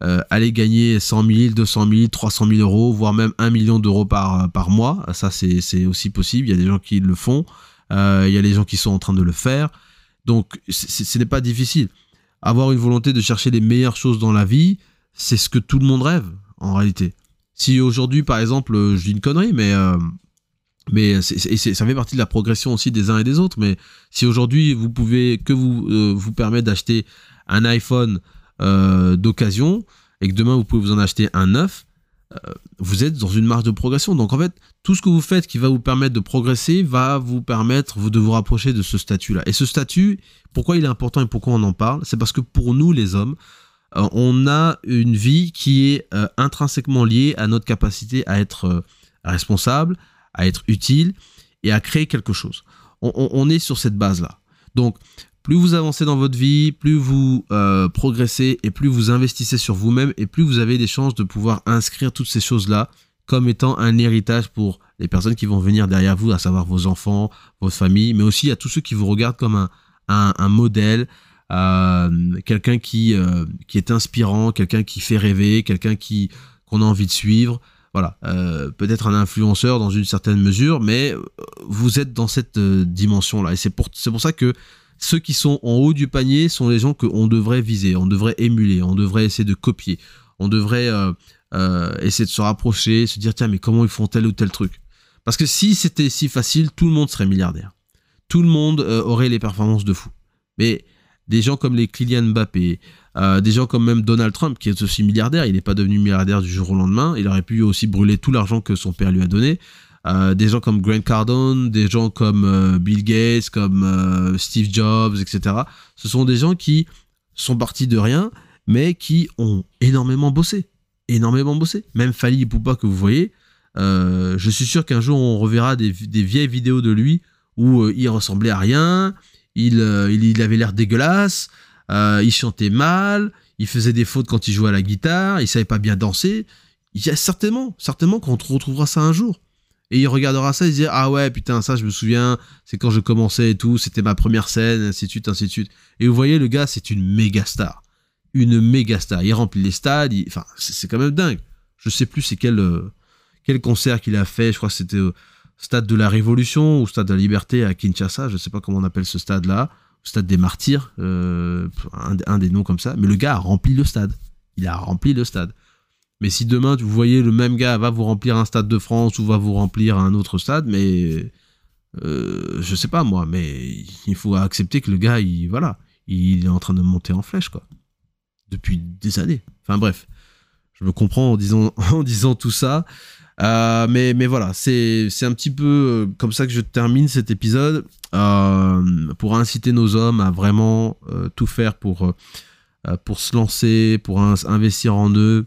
aller gagner 100 000, 200 000, 300 000 euros, voire même 1 million d'euros par, par mois. Ça, c'est aussi possible. Il y a des gens qui le font. il y a des gens qui sont en train de le faire. Donc, ce n'est pas difficile. Avoir une volonté de chercher les meilleures choses dans la vie, c'est ce que tout le monde rêve, en réalité. Si aujourd'hui, par exemple, euh, je dis une connerie, mais, euh, mais ça fait partie de la progression aussi des uns et des autres, mais si aujourd'hui, vous pouvez que vous euh, vous permettre d'acheter un iPhone d'occasion, et que demain, vous pouvez vous en acheter un neuf, vous êtes dans une marge de progression. Donc en fait, tout ce que vous faites qui va vous permettre de progresser va vous permettre de vous rapprocher de ce statut-là. Et ce statut, pourquoi il est important et pourquoi on en parle? C'est parce que pour nous, les hommes, on a une vie qui est euh, intrinsèquement liée à notre capacité à être euh, responsable, à être utile et à créer quelque chose. On, est sur cette base-là. Donc, plus vous avancez dans votre vie, plus vous euh, progressez et plus vous investissez sur vous-même et plus vous avez des chances de pouvoir inscrire toutes ces choses-là comme étant un héritage pour les personnes qui vont venir derrière vous, à savoir vos enfants, votre famille, mais aussi à tous ceux qui vous regardent comme un, modèle, euh, quelqu'un qui, euh, qui est inspirant, quelqu'un qui fait rêver, quelqu'un qui qu'on a envie de suivre. Voilà, euh, peut-être un influenceur dans une certaine mesure, mais euh, vous êtes dans cette euh, dimension-là. Et c'est pour, pour ça que ceux qui sont en haut du panier sont les gens qu'on devrait viser, on devrait émuler, on devrait essayer de copier, on devrait euh, euh, essayer de se rapprocher, se dire tiens mais comment ils font tel ou tel truc? Parce que si c'était si facile, tout le monde serait milliardaire. Tout le monde euh, aurait les performances de fou. Mais des gens comme les Kylian Mbappé, euh, des gens comme même Donald Trump, qui est aussi milliardaire, il n'est pas devenu milliardaire du jour au lendemain, il aurait pu aussi brûler tout l'argent que son père lui a donné. Euh, des gens comme Grant Cardone, des gens comme euh, Bill Gates, comme Steve Jobs, etc. Ce sont des gens qui sont partis de rien, mais qui ont énormément bossé. Énormément bossé. Même Fali Poupa que vous voyez, je suis sûr qu'un jour on reverra des, des vieilles vidéos de lui où il ressemblait à rien, il, euh, il, il avait l'air dégueulasse, euh, il chantait mal, il faisait des fautes quand il jouait à la guitare, il savait pas bien danser. Il y a certainement, certainement qu'on retrouvera ça un jour. Et il regardera ça il se dit ah ouais putain ça je me souviens c'est quand je commençais et tout c'était ma première scène ainsi de suite ainsi de suite et vous voyez le gars c'est une méga star une méga star il remplit les stades enfin c'est quand même dingue je sais plus c'est quel euh, quel concert qu'il a fait je crois que c'était stade de la Révolution ou stade de la Liberté à Kinshasa je sais pas comment on appelle ce stade là stade des Martyrs euh, un, des noms comme ça mais le gars a rempli le stade. Il a rempli le stade. Mais si demain vous voyez le même gars va vous remplir un stade de France ou va vous remplir un autre stade, mais euh, je sais pas moi, mais il faut accepter que le gars, il voilà, il est en train de monter en flèche quoi, depuis des années. Enfin bref, je me comprends en disant tout ça, Euh, mais mais voilà, c'est un petit peu euh, comme ça que je termine cet épisode euh, pour inciter nos hommes à vraiment tout faire pour pour se lancer, pour in- investir en eux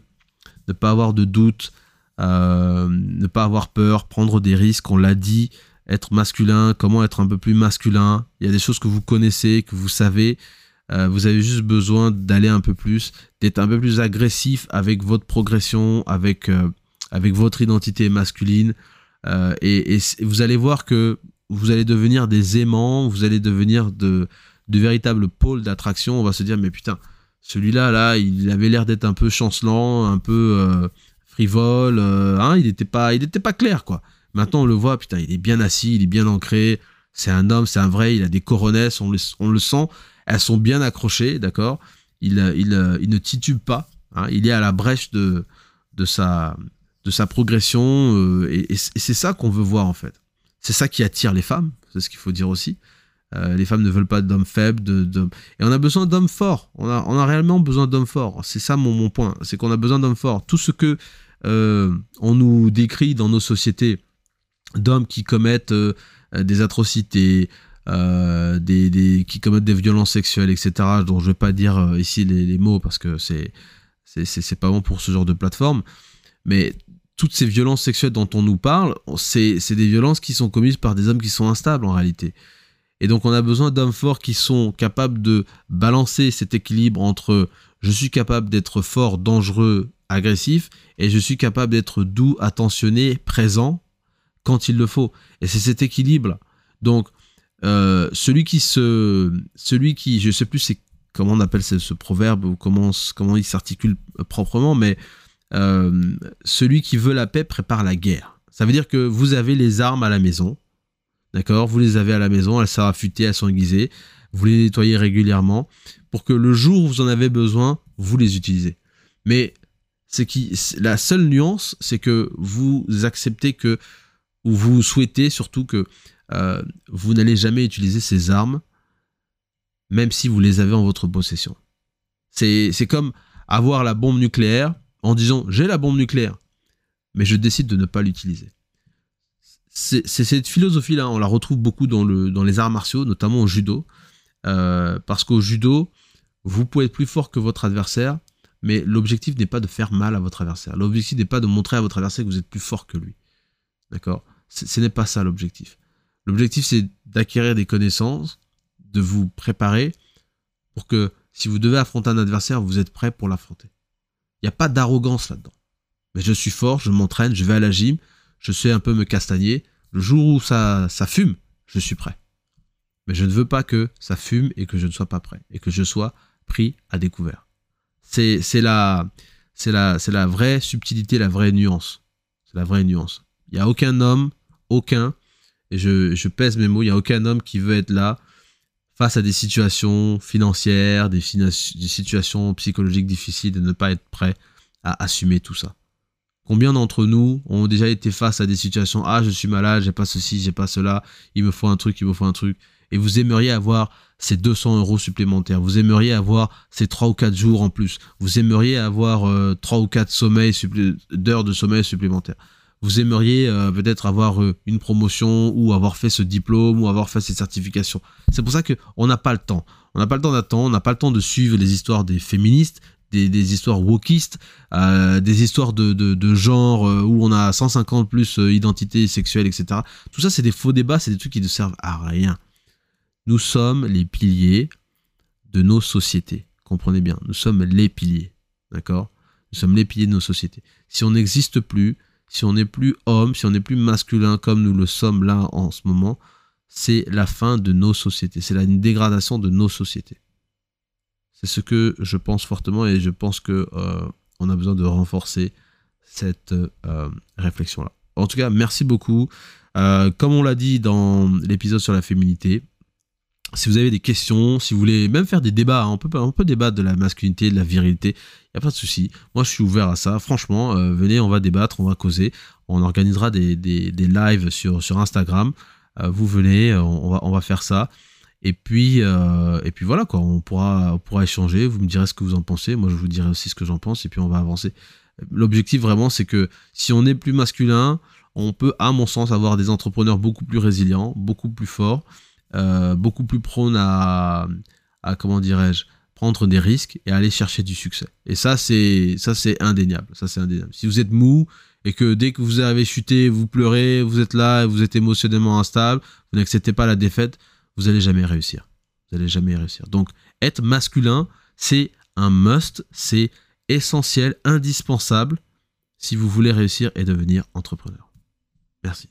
ne pas avoir de doute, ne pas avoir peur, prendre des risques, on l'a dit, être masculin, comment être un peu plus masculin. Il y a des choses que vous connaissez, que vous savez. Vous avez juste besoin d'aller un peu plus, d'être un peu plus agressif avec votre progression, avec, avec votre identité masculine. Euh, et, vous allez voir que vous allez devenir des aimants, vous allez devenir de, véritables pôles d'attraction. On va se dire, mais putain, celui-là, là, il avait l'air d'être un peu chancelant, un peu euh, frivole, euh, hein, il n'était pas, pas clair, quoi. Maintenant, on le voit, putain, il est bien assis, il est bien ancré, c'est un homme, c'est un vrai, il a des coronesses, on le, on le sent, elles sont bien accrochées, d'accord? Il, il, il ne titube pas, hein, il est à la brèche de, de, sa, de sa progression, euh, et, c'est ça qu'on veut voir, en fait. C'est ça qui attire les femmes, c'est ce qu'il faut dire aussi. Euh, les femmes ne veulent pas d'hommes faibles, de, et on a besoin d'hommes forts. On a, on a réellement besoin d'hommes forts. C'est ça mon, mon point. C'est qu'on a besoin d'hommes forts. Tout ce que euh, on nous décrit dans nos sociétés d'hommes qui commettent des atrocités, des, des- qui commettent des violences sexuelles, etc. Dont je vais pas dire ici les, mots parce que c'est- c'est pas bon pour ce genre de plateforme. Mais toutes ces violences sexuelles dont on nous parle, c'est des violences qui sont commises par des hommes qui sont instables en réalité. Et donc on a besoin d'hommes forts qui sont capables de balancer cet équilibre entre je suis capable d'être fort, dangereux, agressif, et je suis capable d'être doux, attentionné, présent quand il le faut. Et c'est cet équilibre. Donc euh, celui qui se, celui qui, je sais plus comment on appelle ce, ce proverbe ou comment comment il s'articule proprement, mais euh, celui qui veut la paix prépare la guerre. Ça veut dire que vous avez les armes à la maison, D'accord? Vous les avez à la maison, elles sont affûtées, elles sont aiguisées. Vous les nettoyez régulièrement pour que le jour où vous en avez besoin, vous les utilisez. Mais c'est qui la seule nuance, c'est que vous acceptez que ou vous souhaitez surtout que euh, vous n'allez jamais utiliser ces armes, même si vous les avez en votre possession. C'est comme avoir la bombe nucléaire en disant j'ai la bombe nucléaire, mais je décide de ne pas l'utiliser c'est cette philosophie-là, on la retrouve beaucoup dans, le, dans les arts martiaux, notamment au judo. Euh, parce qu'au judo, vous pouvez être plus fort que votre adversaire, mais l'objectif n'est pas de faire mal à votre adversaire. L'objectif n'est pas de montrer à votre adversaire que vous êtes plus fort que lui. D'accord? Ce n'est pas ça l'objectif. L'objectif, c'est d'acquérir des connaissances, de vous préparer pour que si vous devez affronter un adversaire, vous êtes prêt pour l'affronter. Il n'y a pas d'arrogance là-dedans. Mais je suis fort, je m'entraîne, je vais à la gym, je sais un peu me castagner. Le jour où ça, ça fume, je suis prêt. Mais je ne veux pas que ça fume et que je ne sois pas prêt. Et que je sois pris à découvert. C'est la, la, la vraie subtilité, la vraie nuance. C'est la vraie nuance. Il n'y a aucun homme, aucun, et je, je pèse mes mots, il n'y a aucun homme qui veut être là face à des situations financières, des, situations psychologiques difficiles, de ne pas être prêt à assumer tout ça. Combien d'entre nous ont déjà été face à des situations Ah, je suis malade, j'ai pas ceci, j'ai pas cela, il me faut un truc, il me faut un truc. Et vous aimeriez avoir ces 200 euros supplémentaires. Vous aimeriez avoir ces 3 ou 4 jours en plus. Vous aimeriez avoir euh, 3 ou 4 sommeils d'heures de sommeil supplémentaires. Vous aimeriez euh, peut-être avoir euh, une promotion ou avoir fait ce diplôme ou avoir fait cette certification. C'est pour ça qu'on n'a pas le temps. On n'a pas le temps d'attendre, on n'a pas le temps de suivre les histoires des féministes, des, histoires wokistes, euh, des histoires de, de, genre euh, où on a 150 plus identités sexuelles, etc. Tout ça, c'est des faux débats, c'est des trucs qui ne servent à rien. Nous sommes les piliers de nos sociétés. Comprenez bien, nous sommes les piliers. D'accord? Nous sommes les piliers de nos sociétés. Si on n'existe plus, si on n'est plus homme, si on n'est plus masculin comme nous le sommes là en ce moment, c'est la fin de nos sociétés. C'est la dégradation de nos sociétés. C'est ce que je pense fortement et je pense que euh, on a besoin de renforcer cette euh, réflexion-là. En tout cas, merci beaucoup. Euh, comme on l'a dit dans l'épisode sur la féminité, si vous avez des questions, si vous voulez même faire des débats, on, peut, débattre de la masculinité, de la virilité, il n'y a pas de souci. Moi, je suis ouvert à ça. Franchement, venez, on va débattre, on va causer. On organisera des, des, des lives sur, Instagram. vous venez, on, va, faire ça. Et puis, euh, et puis voilà, quoi, on pourra, on pourra échanger, vous me direz ce que vous en pensez, moi je vous dirai aussi ce que j'en pense, et puis on va avancer. L'objectif vraiment, c'est que si on est plus masculin, on peut, à mon sens, avoir des entrepreneurs beaucoup plus résilients, beaucoup plus forts, euh, beaucoup plus prônes à, à comment dirais-je, prendre des risques et aller chercher du succès. Et ça, c'est, ça, c'est indéniable. Ça, c'est indéniable. Si vous êtes mou et que dès que vous avez chuté, vous pleurez, vous êtes là, vous êtes émotionnellement instable, vous n'acceptez pas la défaite, vous allez jamais réussir. Vous allez jamais réussir. Donc, être masculin, c'est un must, c'est essentiel, indispensable si vous voulez réussir et devenir entrepreneur. Merci.